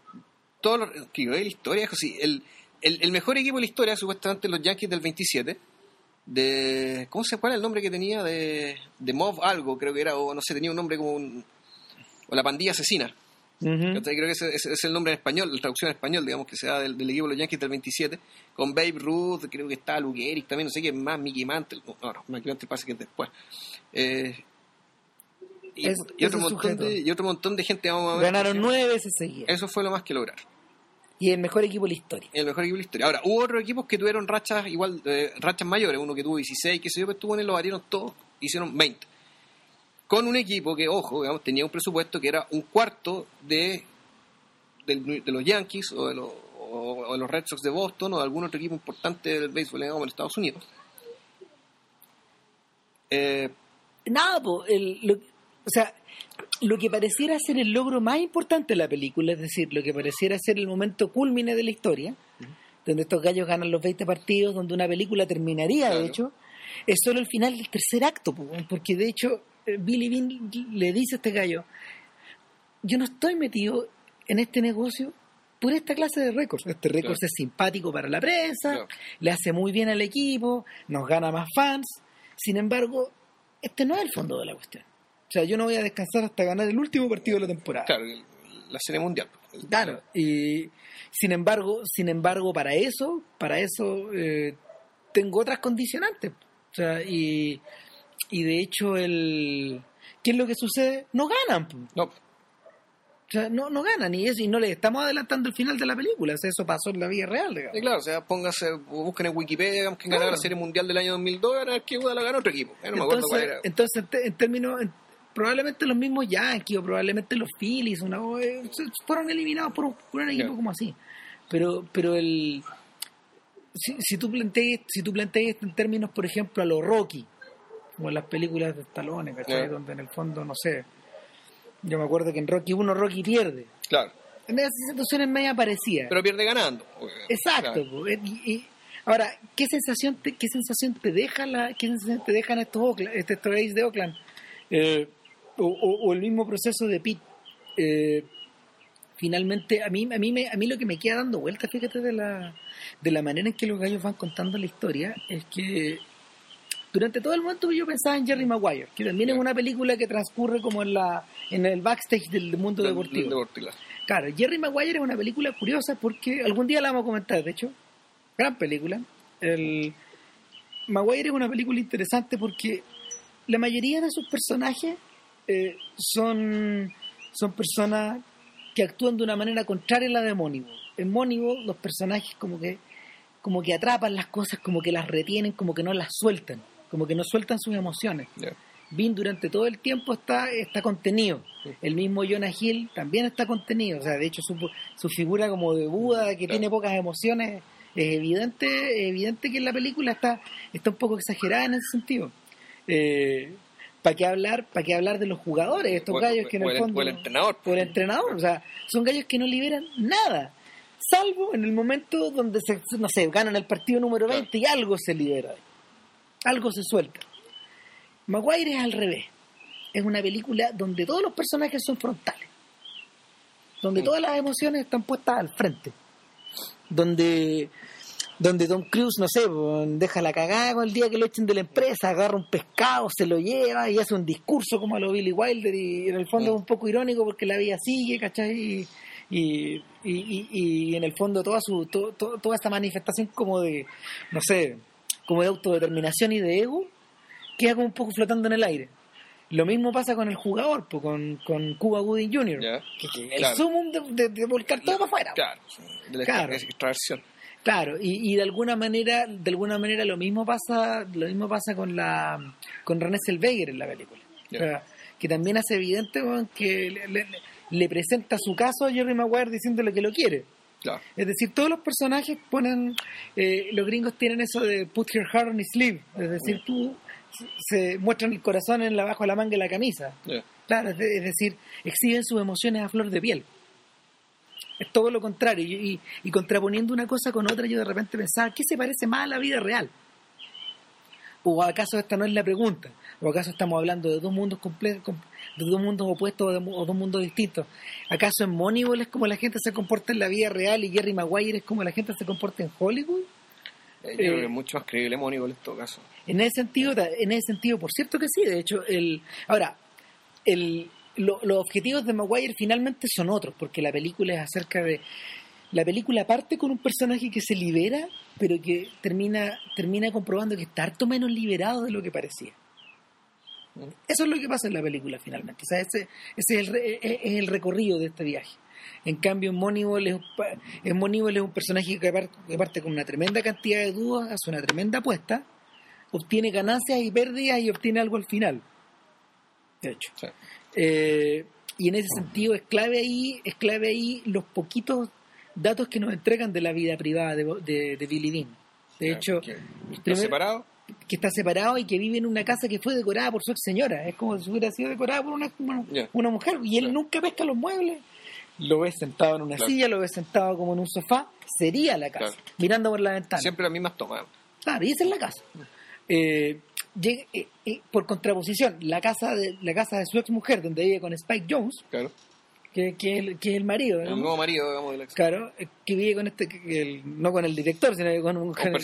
todos los, que yo la historia, es así, el, el, el mejor equipo de la historia, supuestamente los Yankees del 27, de, ¿cómo se cuál era el nombre que tenía? De, de Mob algo, creo que era, o no sé, tenía un nombre como un, o la pandilla asesina. Creo que ese, ese es el nombre en español, la traducción en español, digamos, que se da del, del equipo de los Yankees del 27, con Babe Ruth, creo que está Lou Gehrig, también no sé quién más, Mickey Mantle, no, no, Mickey Mantle parece que es después. Eh, y, Es- y otro montón de, y otro montón de gente, vamos a ver. Ganaron nueve veces seguidas. Eso fue lo más que lograron. Y el mejor equipo de la historia. El mejor equipo de la historia. Ahora, hubo otros equipos que tuvieron rachas igual, eh, rachas mayores, uno que tuvo 16, que se yo, pero estuvo en lo batieron todos, hicieron 20. Con un equipo que, ojo, digamos, tenía un presupuesto que era un cuarto de, de los Yankees o de los, o- o de los Red Sox de Boston o de algún otro equipo importante del béisbol digamos, en Estados Unidos. Eh, Nada, lo- o sea, lo que pareciera ser el logro más importante de la película, es decir, lo que pareciera ser el momento culmine de la historia, donde estos gallos ganan los 20 partidos, donde una película terminaría, Claro. de hecho, es solo el final del tercer acto, po, porque de hecho eh, Billy Bean le dice a este gallo, yo no estoy metido en este negocio por esta clase de récords. Este récord Claro. es simpático para la prensa, Claro. le hace muy bien al equipo, nos gana más fans. Sin embargo, este no es el fondo de la cuestión. O sea, yo no voy a descansar hasta ganar el último partido de la temporada. claro, la serie mundial. Claro, y sin embargo, sin embargo, para eso, para eso eh, tengo otras condicionantes. O sea, y, y de hecho el ¿qué es lo que sucede? No ganan. No, O sea, no, no ganan y eso, y no les estamos adelantando el final de la película. O sea, eso pasó en la vida real, digamos. y claro, o sea, póngase, busquen en Wikipedia, digamos, quién ganó Claro. la serie mundial del año 2002, era el que la ganó otro equipo. Eh, no me acuerdo cuál entonces, era. entonces, en te- en términos, en- probablemente los mismos Yankees o probablemente los Phillies una, eh, fueron eliminados por un, por un equipo como así. Pero, pero el si, si tú planteas, si tú planteas en términos, por ejemplo, a los Rocky, como en las películas de Stallone, ¿cachai? Ya. Donde en el fondo, no sé, yo me acuerdo que en Rocky 1 Rocky pierde. Claro, En esas situaciones media parecidas. pero pierde ganando. Exacto. Claro. po. Eh, Y, y- ahora, ¿qué sensación te, qué sensación te deja la, qué sensación te dejan estos Oakland, estos Rays de Oakland? Eh, o, o- o el mismo proceso de Pitt. Eh, finalmente, a mí, a mí me, a mí lo que me queda dando vuelta, fíjate de la, de la manera en que los gallos van contando la historia, es que durante todo el momento yo pensaba en Jerry Maguire, que también es una película que transcurre como en la, en el backstage del mundo Del- deportivo. del. Claro, Jerry Maguire es una película curiosa porque algún día la vamos a comentar, de hecho, gran película. El Maguire es una película interesante porque la mayoría de sus personajes eh, son, son personas que actúan de una manera contraria a la de Moneyball. En Moneyball los personajes como que como que atrapan las cosas, como que las retienen, como que no las sueltan, como que no sueltan sus emociones. Ya. Bean durante todo el tiempo está, está contenido. El mismo Jonah Hill también está contenido. O sea, de hecho, su, su figura como de Buda, que Claro. tiene pocas emociones, es evidente, evidente que en la película está, está un poco exagerada en ese sentido. ¿Para qué hablar, para qué hablar de los jugadores, estos O- gallos que en el el- fondo o el entrenador. o el entrenador, o sea, son gallos que no liberan nada, salvo en el momento donde se, no sé, ganan el partido número Claro. 20 y algo se libera, algo se suelta. Maguire es al revés, es una película donde todos los personajes son frontales, donde Mm. todas las emociones están puestas al frente, donde donde Tom Cruise, no sé, deja la cagada con el día que lo echen de la empresa, agarra un pescado, se lo lleva y hace un discurso como a lo Billy Wilder y en el fondo es un poco irónico porque la vida sigue, ¿cachai? Y, y, y- y- y en el fondo toda su to- to- toda esta manifestación como de, no sé, como de autodeterminación y de ego, queda como un poco flotando en el aire. Lo mismo pasa con el jugador, po, con, con Cuba Gooding Jr., Ya. que, que el sumum de, de- de volcar todo para afuera. Claro, de la Claro. extraversión. Claro, y, y de alguna manera, de alguna manera lo mismo pasa, lo mismo pasa con la con René Zellweger en la película. Ya. O sea, que también hace evidente que le, le- le presenta su caso a Jerry Maguire diciéndole que lo quiere. Claro. Es decir, todos los personajes ponen, eh, los gringos tienen eso de put your heart on his sleeve, es decir, tú se muestran el corazón en la bajo de la manga de la camisa. Claro, es, de- es decir, exhiben sus emociones a flor de piel. Es todo lo contrario. Y, y- y contraponiendo una cosa con otra, yo de repente pensaba, ¿qué se parece más a la vida real? ¿O acaso esta no es la pregunta? ¿O acaso estamos hablando de dos mundos completos, de dos mundos opuestos o, de o dos mundos distintos? ¿Acaso en Moneyball es como la gente se comporta en la vida real y Jerry Maguire es como la gente se comporta en Hollywood? Eh, yo creo que Eh, es mucho más creíble Moneyball en todo caso. En ese sentido, en ese sentido, por cierto que sí. De hecho, el ahora el lo- los objetivos de Maguire finalmente son otros, porque la película es acerca de... La película parte con un personaje que se libera, pero que termina, termina comprobando que está harto menos liberado de lo que parecía. Eso es lo que pasa en la película finalmente. O sea, ese, ese es, el, es- el recorrido de este viaje. En cambio, en Moneyball es, en Moneyball es un personaje que par- que parte con una tremenda cantidad de dudas, hace una tremenda apuesta, obtiene ganancias y pérdidas y obtiene algo al final. De hecho. Sí. Eh, y en ese sentido es clave ahí, es clave ahí los poquitos datos que nos entregan de la vida privada de, de, de Billy Dean. De hecho, que está primer- separado. que está separado y que vive en una casa que fue decorada por su ex señora. Es como si hubiera sido decorada por una, una, una mujer. Y él Claro. nunca pesca los muebles. Lo ves sentado en una Claro. silla, lo ves sentado como en un sofá. Sería la casa, Claro. mirando por la ventana. Siempre las mismas tomas. Claro, y esa es la casa. Eh, llega- eh, eh, por contraposición, la casa de la casa de su ex mujer, donde vive con Spike Jones, Claro. que, que, es el, que es el marido, El nuevo marido, digamos, del ex. claro, eh, que vive con este, que- el- no con el director, sino con un o- con-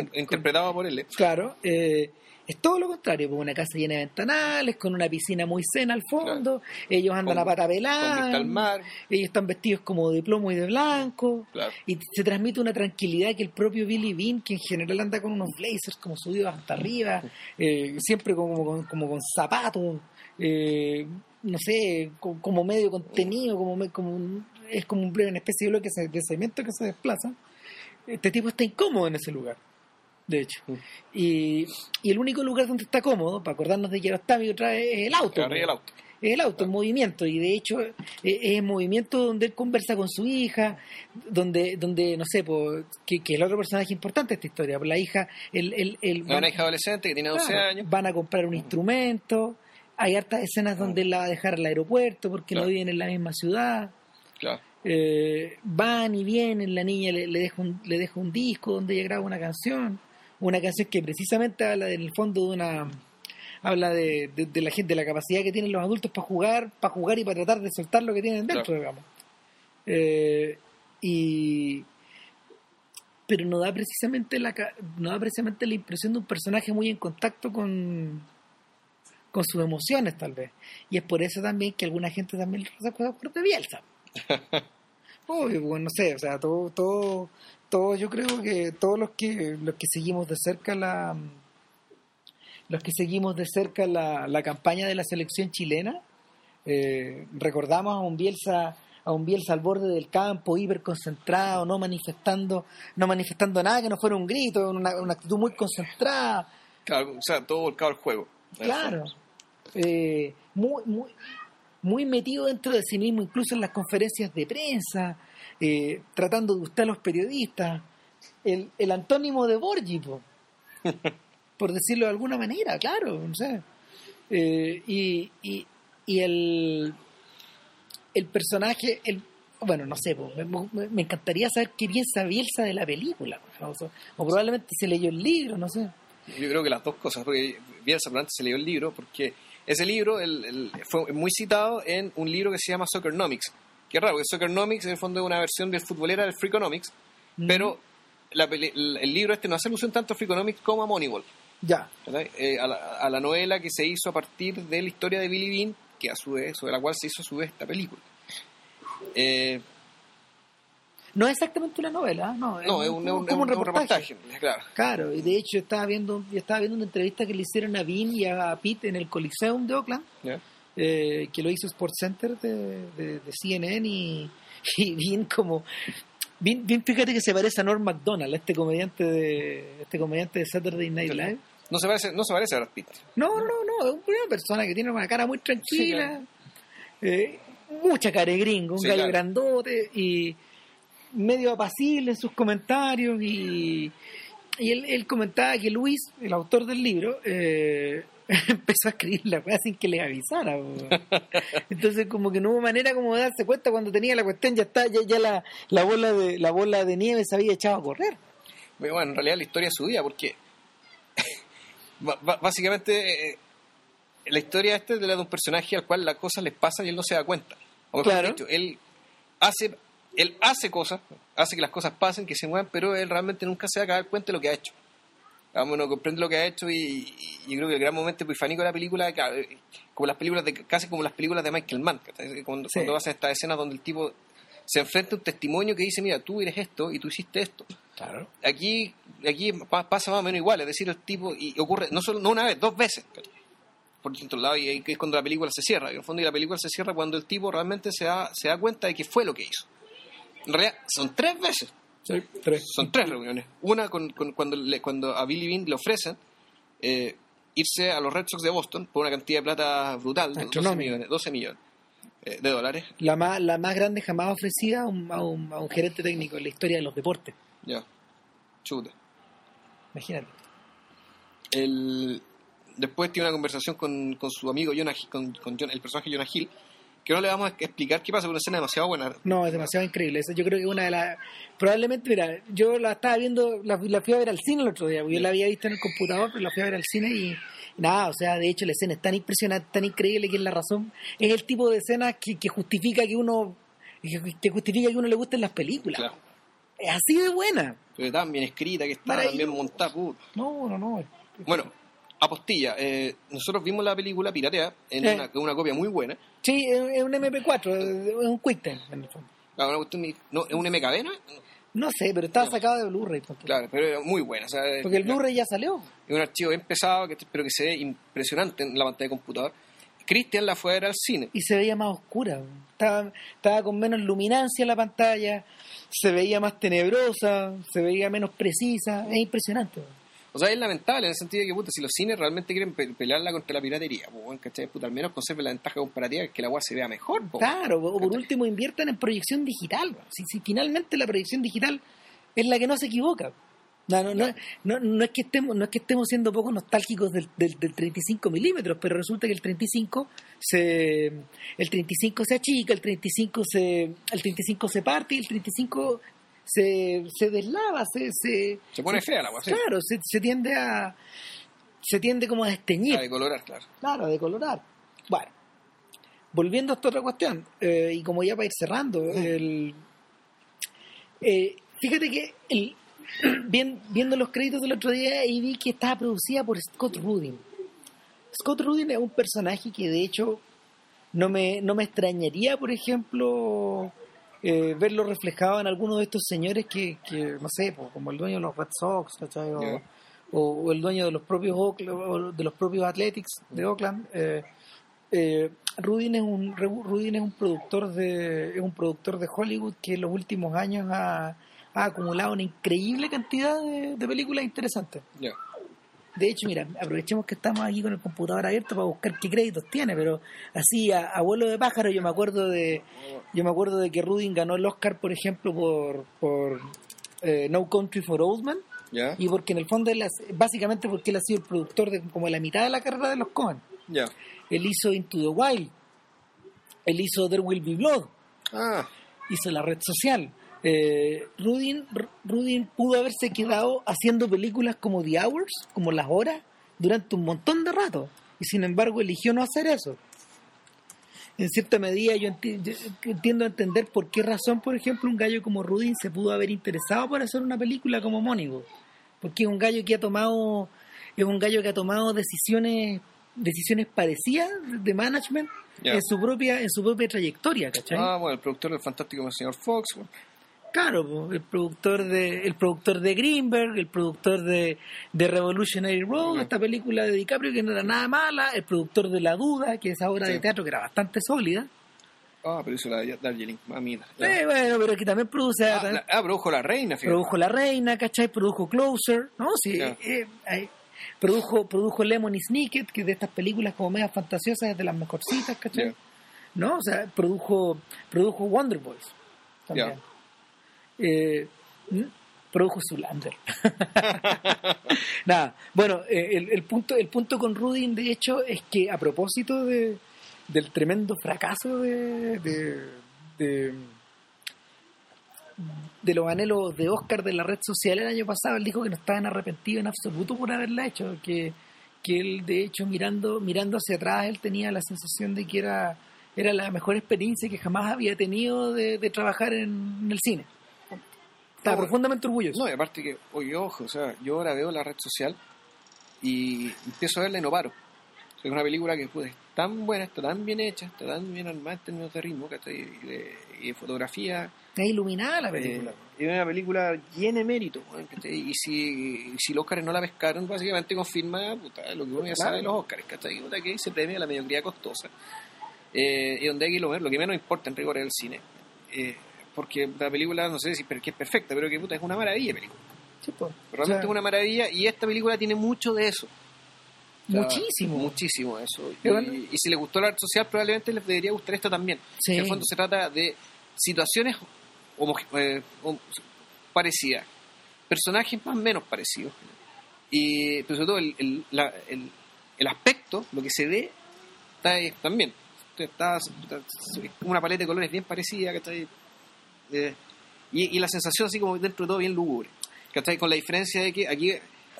eh, interpretado por él. eh. Claro, eh, es todo lo contrario, pues una casa llena de ventanales, con una piscina muy cena al fondo, ellos andan Con- a pata al pelada, mar. ellos están vestidos como de plomo y de blanco, Claro. y se transmite una tranquilidad que el propio Billy Bean, que en general anda con unos blazers como subidos hasta arriba, eh, siempre como, como, como con zapatos, eh, no sé, co- como medio contenido, como, como un- es como un- una especie de bloque de cemento que se desplaza. Este tipo está incómodo en ese lugar, de hecho. Mm. Y, y el único lugar donde está cómodo, para acordarnos de que otra vez, es el auto. Arriba del auto. Es el auto en movimiento y de hecho eh, es en movimiento donde él conversa con su hija, donde, donde no sé, po, que, que el otro personaje importante de esta historia, la hija, el, el, el- Es una hija adolescente que tiene 12 claro, años. van a comprar un instrumento, hay hartas escenas donde él la va a dejar al aeropuerto porque no Claro. viven en la misma ciudad, Claro. eh, van y vienen, la niña le, le deja un, le deja un disco donde ella graba una canción, una canción que precisamente habla en el fondo de una habla de, de- de la gente, de la capacidad que tienen los adultos para jugar, para jugar y para tratar de soltar lo que tienen dentro, Claro. digamos. Eh, y pero no da precisamente la no da precisamente la impresión de un personaje muy en contacto con con sus emociones tal vez y es por eso también que alguna gente también se acuerda de Bielsa Obvio, pues, no sé, o sea, todo, todo, todo, yo creo que todos los que, los que seguimos de cerca la, los que seguimos de cerca la, la campaña de la selección chilena, eh, recordamos a un Bielsa, a un Bielsa al borde del campo, hiper concentrado, no manifestando, no manifestando nada que no fuera un grito, una, una actitud muy concentrada, Claro, o sea, todo volcado al juego. Claro. Eh, muy, muy, muy metido dentro de sí mismo, incluso en las conferencias de prensa, eh, tratando de gustar a los periodistas. El, el antónimo de Borgi, po. por decirlo de alguna manera, claro, no sé. Eh, y, y, y el, el personaje, el, bueno, no sé, po, me, encantaría saber qué piensa Bielsa de la película. o, sea, o probablemente se leyó el libro, no sé. Yo creo que las dos cosas, porque Bielsa probablemente se leyó el libro, porque ese libro el, el- fue muy citado en un libro que se llama Soccernomics. Es raro, porque Soccernomics en el fondo es una versión del futbolera del Freakonomics, Mm. pero la el, el libro este no hace alusión tanto a Freakonomics como a Moneyball, Ya. Eh, a, la, a la novela que se hizo a partir de la historia de Billy Bean, que a su vez, sobre la cual se hizo a su vez esta película. Eh, No es exactamente una novela, no. no, es un, es un- como es un reportaje, claro. Claro, y de hecho estaba viendo, yo estaba viendo una entrevista que le hicieron a Bean y a Pete en el Coliseum de Oakland, eh, que lo hizo Sports Center de, de- de CNN y, y Bean como Bean, fíjate que se parece a Norm Macdonald, este comediante de este comediante de Saturday Night Live. No se parece, no se parece a Brad Pitt. No, no, no, es una persona que tiene una cara muy tranquila, eh, mucha cara de gringo, un Sí, gallo claro. grandote y medio apacible en sus comentarios y, y él, él comentaba que Luis, el autor del libro, eh, empezó a escribir la weá sin que le avisara. Entonces como que no hubo manera como de darse cuenta cuando tenía la cuestión, ya está, ya, ya la, la bola de la bola de nieve se había echado a correr. Bueno, en realidad la historia es porque básicamente eh, la historia esta es de la de un personaje al cual las cosas les pasan y él no se da cuenta. O Claro. dicho, él hace, él hace cosas, hace que las cosas pasen, que se muevan, pero él realmente nunca se va a dar cuenta de lo que ha hecho. Vamos, uno comprende lo que ha hecho y, y yo creo que el gran momento epifánico de la película, eh, como las películas de, casi como las películas de Michael Mann, cuando, Sí. cuando hacen esta escena donde el tipo se enfrenta a un testimonio que dice, mira, tú eres esto y tú hiciste esto. Claro. Aquí aquí pa- pasa más o menos igual, es decir, el tipo, y ocurre no solo no una vez, dos veces. Por otro lado, y ahí es cuando la película se cierra. En el fondo, y la película se cierra cuando el tipo realmente se da, se da cuenta de que fue lo que hizo. En realidad, son tres veces. Sí, tres. Son tres reuniones. Una con, con- cuando, le- cuando a Billy Bean le ofrecen eh, irse a los Red Sox de Boston por una cantidad de plata brutal, de 12 Astronómica. millones, 12 millones eh, de dólares. La más, la más grande jamás ofrecida a un, a, un, a un gerente técnico en la historia de los deportes. Ya, chuta. Imagínate. El, después tiene una conversación con, con su amigo Jonah, Hill- con, con John- el personaje Jonah Hill, que no le vamos a explicar qué pasa, es una escena demasiado buena. No, es demasiado increíble. Yo creo que una de las... Probablemente, mira, yo la estaba viendo, la, la fui a ver al cine el otro día, porque yo la había visto en el computador, pero la fui a ver al cine y, nada, o sea, de hecho la escena es tan impresionante, tan increíble que es la razón. Es el tipo de escena que, que justifica que uno... que justifica que uno le gusten las películas. Claro. Es así de buena. Pero tan bien escrita, que está tan bien montada. No, no, no. Bueno, apostilla. Eh, nosotros vimos la película piratea en Eh. una, una copia muy buena. Sí, es un MP4, es un QuickTime en el fondo. No, ¿Es un MKB, no? No sé, pero estaba sacado de Blu-ray. Claro, pero era muy buena. o sea, Porque el Blu-ray ya salió. Es un archivo bien pesado, que, pero que se ve impresionante en la pantalla de computador. Cristian la fue a ver al cine. y se veía más oscura. Estaba, estaba con menos luminancia la pantalla, se veía más tenebrosa, se veía menos precisa. Es impresionante. O sea, es lamentable en el sentido de que, puta, si los cines realmente quieren pe- pelearla contra la piratería, pues, bueno, ¿cachai? Puta, al menos conserven la ventaja comparativa que la weá se vea mejor, po. Claro, o por último inviertan en proyección digital. Si, si finalmente la proyección digital es la que no se equivoca. No, no, no, no, no es que estemos, no es que estemos siendo poco nostálgicos del, del, del 35 milímetros, pero resulta que el 35 se el 35 se achica, el 35 se el 35 se parte y el 35 se, se deslava, se, se, Se pone fea la weá, sí. claro, se, se tiende a se tiende como a desteñir. A decolorar, claro. Claro, de colorar. Bueno, volviendo a esta otra cuestión, eh, y como ya para ir cerrando, el, eh, fíjate que el, bien- viendo los créditos del otro día y vi que estaba producida por Scott Rudin. Scott Rudin es un personaje que de hecho no me, no me extrañaría, por ejemplo, eh, verlo reflejado en alguno de estos señores que, que no sé, pues, como el dueño de los Red Sox, ¿cachai? O, Ya. o- o el dueño de los propios Oakland- de los propios Athletics de Oakland. Eh, eh, Rudin es un Ru- Rudin es un productor de es un productor de Hollywood que en los últimos años ha, ha acumulado una increíble cantidad de, de películas interesantes. De hecho, mira, aprovechemos que estamos aquí con el computador abierto para buscar qué créditos tiene, pero así a, a vuelo de pájaro yo me acuerdo de yo me acuerdo de que Rudin ganó el Oscar, por ejemplo, por por eh, No Country for Old Men Ya. y porque en el fondo él básicamente porque él ha sido el productor de como la mitad de la carrera de los Cohen. Ya. Él hizo Into the Wild, él hizo There Will Be Blood, Ah, hizo la red social. Eh, Rudin, Rudin pudo haberse quedado haciendo películas como The Hours, como Las Horas, durante un montón de rato. Y sin embargo eligió no hacer eso. En cierta medida yo, enti- yo entiendo a entender por qué razón, por ejemplo, un gallo como Rudin se pudo haber interesado por hacer una película como Mónigo. Porque es un gallo que ha tomado, es un gallo que ha tomado decisiones, decisiones parecidas de management en su propia, en su propia trayectoria, ¿cachai? ah, bueno, el productor del fantástico señor Fox. bueno. Claro, el productor de el productor de Greenberg, el productor de, de Revolutionary Road, esta película de DiCaprio que no era nada mala, el productor de La Duda, que es esa obra Sí. de teatro que era bastante sólida. Ah, pero hizo la de Darjeeling, mamita. Eh, bueno, pero que también produce Ah, también la- ah, produjo La Reina, fíjate. produjo La Reina, ¿cachai? Produjo Closer, ¿no? Sí, Ya. eh, eh, produjo produjo Lemon y Snicket, que es de estas películas como medio fantasiosas es de las mejorcitas, ¿cachai? ¿No? O sea, produjo produjo Wonder Boys también. Eh, produjo Zulander. Nada, bueno, eh, el, el punto el punto con Rudin, de hecho, es que a propósito de, del tremendo fracaso de, de, los anhelos de Oscar de la red social el año pasado, él dijo que no estaban arrepentidos en absoluto por haberla hecho, que, que él de hecho mirando, mirando hacia atrás, él tenía la sensación de que era, era la mejor experiencia que jamás había tenido de, trabajar en el cine. Estaba No, profundamente orgulloso. No, y aparte que, oye, ojo, o sea, yo ahora veo la red social y empiezo a verla y no paro. O sea, es una película que pues, es tan buena, está tan bien hecha, está tan bien armada en términos de ritmo, ¿cachai? Y de, y de fotografía. Es iluminada la película. Eh, es una película llena de mérito. Y si, y si los Oscars no la pescaron, básicamente confirma puta, lo que uno ya sabe de los Oscars, ¿cachai? Puta, que se premia la mediocridad costosa. Eh, y donde hay que lo, lo que menos importa en rigor es el cine. Eh, porque la película, no sé si pero que es perfecta, pero que puta, es una maravilla película. Sí, po. Realmente O sea, es una maravilla y esta película tiene mucho de eso. O sea, Muchísimo. Muchísimo de eso. Y Y, bueno. y si les gustó la arte social, probablemente les debería gustar esta también. Sí. En el fondo se trata de situaciones homo- eh, parecidas, personajes más o menos parecidos. Y pero sobre todo el, el, la- el- el aspecto, lo que se ve, está ahí también. Está, está- una paleta de colores bien parecida, ¿cachai? Eh, y, y la sensación así como dentro de todo bien lúgubre. ¿cachai? Con la diferencia de que aquí,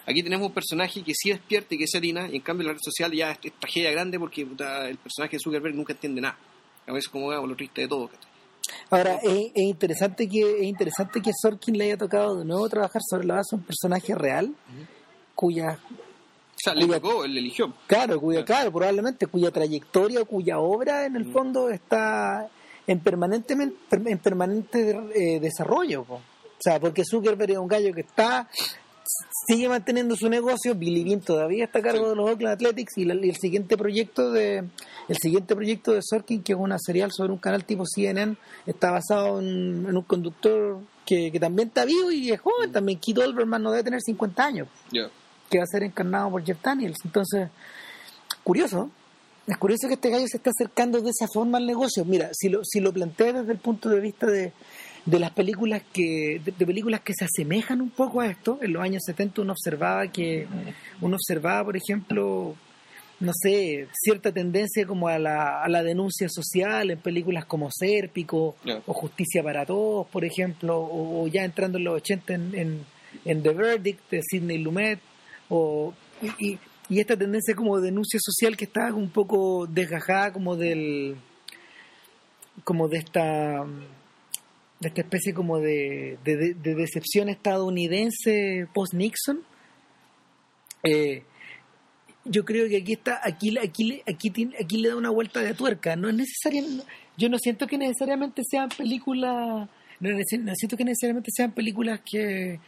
aquí tenemos un personaje que sí despierta y que se harina, y en cambio en la red social ya es, es tragedia grande porque puta, el personaje de Zuckerberg nunca entiende nada. A veces como digamos, lo triste de todo. ¿cachai? Ahora, es, es interesante que es interesante que Sorkin le haya tocado de nuevo trabajar sobre la base de un personaje real, cuya, O sea, le Cuya- tocó, él le eligió. claro, cuya, claro, probablemente cuya trayectoria, cuya obra en el Mm. fondo está en permanente, en permanente eh, desarrollo. po. O sea, porque Zuckerberg es un gallo que está sigue manteniendo su negocio, Billy Bean todavía está a cargo Sí. de los Oakland Athletics y, la- y el siguiente proyecto de el siguiente proyecto de Sorkin, que es una serial sobre un canal tipo CNN, está basado en, en un conductor que, que también está vivo y es joven, también Keith Olbermann no debe tener 50 años, Ya. que va a ser encarnado por Jeff Daniels. Entonces, curioso, es curioso que este gallo se esté acercando de esa forma al negocio. Mira, si lo, si lo plantea desde el punto de vista de, de las películas que de, de películas que se asemejan un poco a esto, en los años 70 uno observaba que uno observaba, por ejemplo, no sé, cierta tendencia como a la, a la denuncia social en películas como Sérpico o Justicia para Todos, por ejemplo, o, o ya entrando en los 80 en, en, en The Verdict de Sidney Lumet, o, y, y- y esta tendencia como de denuncia social que estaba un poco desgajada como del como de esta de esta especie como de, de, de- de decepción estadounidense post Nixon eh, yo creo que aquí está aquí aquí aquí aquí le da una vuelta de tuerca. No es necesaria no- yo no siento que necesariamente sean películas no, no siento que necesariamente sean películas que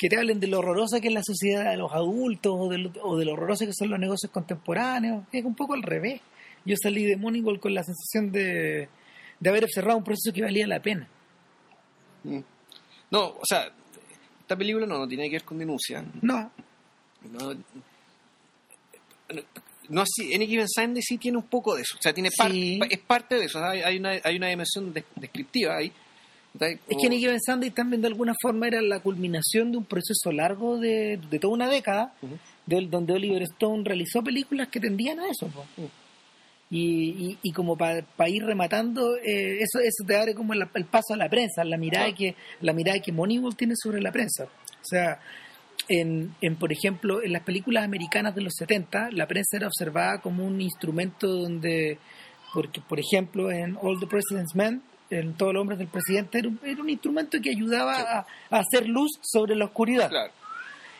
que te hablen de lo horrorosa que es la sociedad de los adultos o de lo, o de lo horroroso que son los negocios contemporáneos es un poco al revés yo salí de Moneyball con la sensación de, de haber observado un proceso que valía la pena Mm. No, o sea, esta película no, no tiene que ver con denuncia. no No, no así, Any Given Sunday sí tiene un poco de eso. O sea, tiene par- Sí. es parte de eso. o sea, hay, hay una, hay una dimensión des- descriptiva ahí. Es que Nicky Given Sunday también de alguna forma era la culminación de un proceso largo de, de toda una década, donde Oliver Stone realizó películas que tendían a eso. Y, y, y como para ir rematando, eh, eso, eso te abre como el, el paso a la prensa, la mirada que la mirada que Moneyball tiene sobre la prensa. O sea, en, en, por ejemplo, en las películas americanas de los 70, la prensa era observada como un instrumento donde, porque, por ejemplo, en All the President's Men, en Todos los hombres del presidente, era un, era un instrumento que ayudaba Sí. a, a hacer luz sobre la oscuridad. Claro.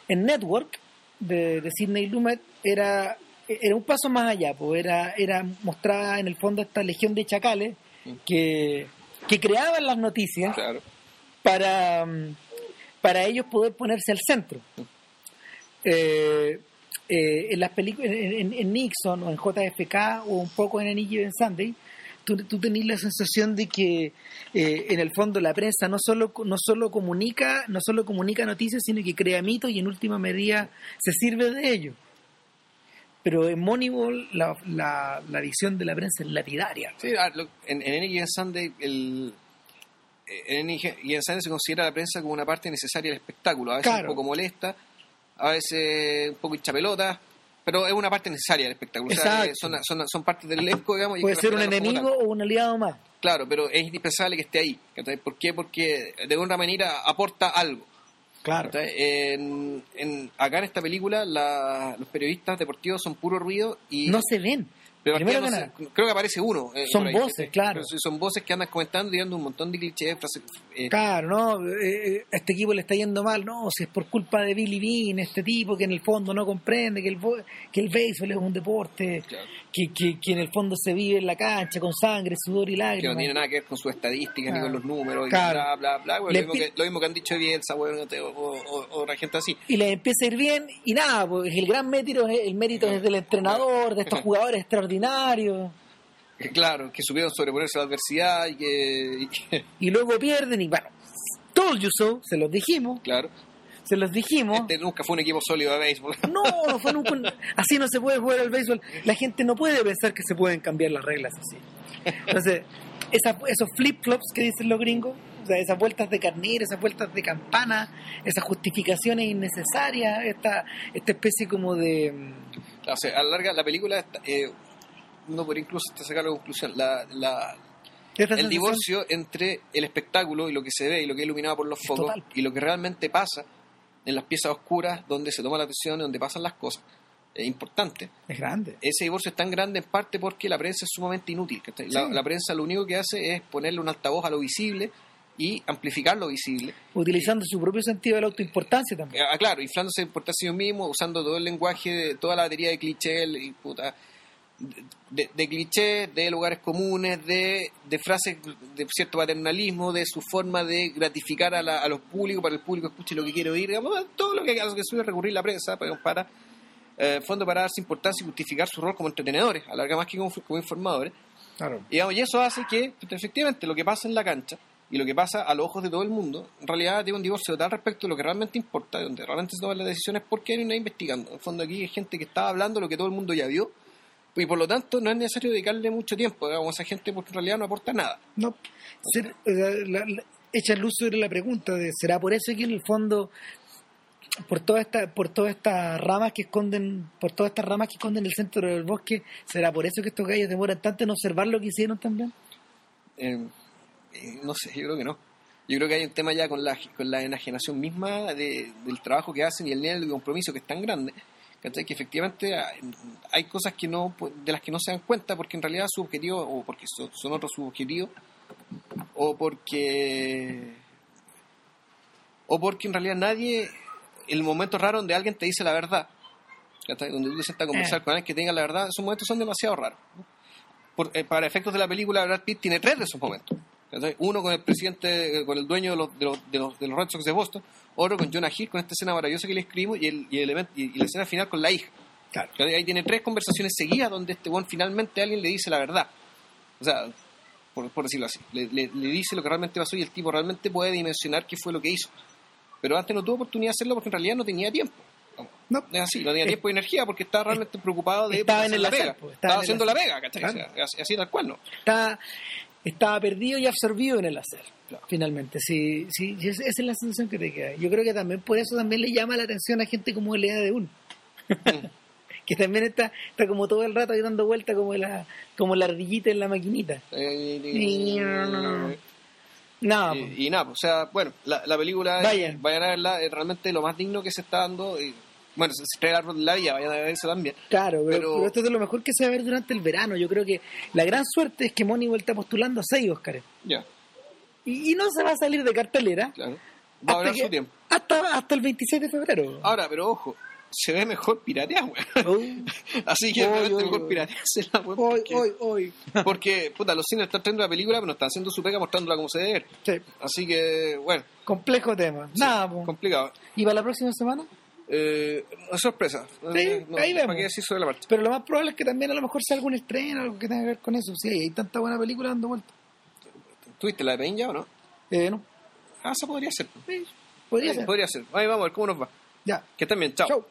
En Network, de, de Sidney Lumet, era, era un paso más allá, pues era, era mostrada en el fondo esta legión de chacales Mm. que, que creaban las noticias Claro. para, mm, para ellos poder ponerse al centro. Eh, eh, en las películas, en, Nixon o en JFK o un poco en Any Given Sunday, tú, tú tenés la sensación de que eh, en el fondo la prensa no solo no solo comunica no solo comunica noticias sino que crea mitos y en última medida se sirve de ellos pero en Moneyball la, la, la visión de la prensa es lapidaria Sí, ah, en, en Any Sunday, el, en Any Given Sunday se considera la prensa como una parte necesaria del espectáculo. A veces Claro. un poco molesta, a veces un poco hinchapelota, pero es una parte necesaria del espectáculo. O sea, eh, son, son, son parte del elenco, digamos. y puede ser un enemigo o un aliado más Claro, pero es indispensable que esté ahí. ¿Por qué? Porque de alguna manera aporta algo. claro. En, en- acá en esta película la- los periodistas deportivos son puro ruido y no se ven Pero Primero que no sé, creo que aparece uno. eh, Son ahí. voces, claro. Pero son voces que andan comentando, tirando un montón de clichés, frases. eh, Claro, ¿no? Eh, a este equipo le está yendo mal, no, si es por culpa de Billy Bean, este tipo que en el fondo no comprende que el, que el béisbol es un deporte, Claro. que, que, que en el fondo se vive en la cancha con sangre, sudor y que lágrimas. no tiene nada que ver con sus estadísticas ni con los números, y Claro. bla, bla, bla. bueno, lo, mismo que, lo mismo que han dicho de Bielsa, bueno, o, o, o otra gente así. Y les empieza a ir bien y nada, pues el gran mérito, es- el mérito es del entrenador, de estos jugadores extraordinarios. Que Claro, que supieron sobreponerse a la adversidad y que, y que- Y luego pierden y bueno, told you so, se los dijimos, claro, se los dijimos. este nunca fue un equipo sólido de béisbol. No, no fue nunca un- así no se puede jugar al béisbol. La gente no puede pensar que se pueden cambiar las reglas así. Entonces, esa- esos flip-flops que dicen los gringos, o sea, esas vueltas de carnero, esas vueltas de campana, esas justificaciones innecesarias, esta, esta especie como de... mm, O sea, a la larga, la película, está- eh, uno podría incluso hasta sacar la conclusión, la, el divorcio entre el espectáculo y lo que se ve y lo que es iluminado por los Es focos total. y lo que realmente pasa en las piezas oscuras donde se toma la atención, donde pasan las cosas, es importante. Es grande. Ese divorcio es tan grande en parte porque la prensa es sumamente inútil. La, prensa lo único que hace es ponerle un altavoz a lo visible y amplificar lo visible. Utilizando su propio sentido de la autoimportancia también. Ah, claro, inflándose por sí mismo, usando todo el lenguaje, de, toda la batería de clichés y puta, de, de clichés, de lugares comunes, de, de frases de cierto paternalismo, de su forma de gratificar a, la- a los públicos, para que el público escuche lo que quiere oír, digamos, todo lo que, a lo que suele recurrir la prensa para, para eh, fondo para darse importancia y justificar su rol como entretenedores, a larga más que como, como informadores. Claro. Y, digamos, y eso hace que, pues, efectivamente, lo que pasa en la cancha y lo que pasa a los ojos de todo el mundo, en realidad tiene un divorcio total respecto de lo que realmente importa, de donde realmente se toman las decisiones, porque hay una investigando. En el fondo, aquí hay gente que está hablando lo que todo el mundo ya vio, y por lo tanto no es necesario dedicarle mucho tiempo digamos, a esa gente porque en realidad no aporta nada. No, ser- sea, la- la- echa luz sobre la pregunta de ¿será por eso que en el fondo por todas estas por todas estas ramas que esconden por todas estas ramas que esconden el centro del bosque será por eso que estos gallos demoran tanto en observar lo que hicieron también Eh, eh, no sé, yo creo que no. Yo creo que hay un tema ya con la, con la enajenación misma de- del trabajo que hacen y el nivel de compromiso que es tan grande, ¿cachai? que efectivamente hay, cosas que no de las que no se dan cuenta porque en realidad su objetivo, o porque son, son otros sus objetivos, o porque o porque en realidad nadie, el momento raro donde alguien te dice la verdad, ¿cachai? donde tú te sientas a conversar Eh. con alguien que tenga la verdad, esos momentos son demasiado raros. Por- eh, para efectos de la película, Brad Pitt tiene tres de esos momentos. ¿cachai? Uno con el presidente, eh, con el dueño de los, de, los, de, los, de los Red Sox de Boston, otro con Jonah Hill, con esta escena maravillosa que le escribimos, y, el, y, el y- la escena final con la hija. Ahí tiene tres conversaciones seguidas donde este buen finalmente alguien le dice la verdad. O sea, por, por decirlo así, le, le- le dice lo que realmente pasó y el tipo realmente puede dimensionar qué fue lo que hizo. Pero antes no tuvo oportunidad de hacerlo porque en realidad no tenía tiempo. no Es así, no tenía tiempo y energía porque estaba realmente preocupado de estaba en el la pega. pues, estaba estaba haciendo la hacer. pega, ¿cachai? Claro. O sea, así, así tal cual, ¿no? está estaba perdido y absorbido en el hacer Claro. finalmente sí sí esa es la sensación que te queda yo creo que también por eso también le llama la atención a gente como Lea de Un que también está está como todo el rato ahí dando vuelta como la como la ardillita en la maquinita Eh, no y, y nada, pues, o sea, bueno, la, la película, Vayan. vayan a verla, es realmente lo más digno que se está dando. Y, bueno, se trae el árbol de la vayan a verse también. Claro, pero, Pero- pero esto es lo mejor que se va a ver durante el verano. Yo creo que la gran suerte es que Moneyball está postulando a seis Oscars. Ya, Y, y no se va a salir de cartelera claro. Va a hasta, que- su tiempo. hasta, hasta el 26 de febrero. Ahora, pero ojo, se ve mejor piratear, weón. Uy, Así que Oy, realmente oy, mejor oy. pirateársela, weón. hoy, hoy, hoy. porque, puta, los cines están trayendo la película, pero no están haciendo su pega mostrándola como se debe. ver. Sí, Así que, bueno, complejo tema. Nada, po. complicado. ¿Y para la próxima semana? Eh, una sorpresa. Sí, Eh, no, ahí vemos. ¿Para qué decir sobre la marcha? Pero lo más probable es que también a lo mejor sea algún estreno, algo que tenga que ver con eso. Sí, hay tanta buena película dando vueltas. ¿Tuviste la de Pain ya o no? Eh, no. Ah, eso podría ser. Sí, podría ser. Podría ser. Ahí vamos a ver cómo nos va. Ya. Que estén bien, chao. Chau.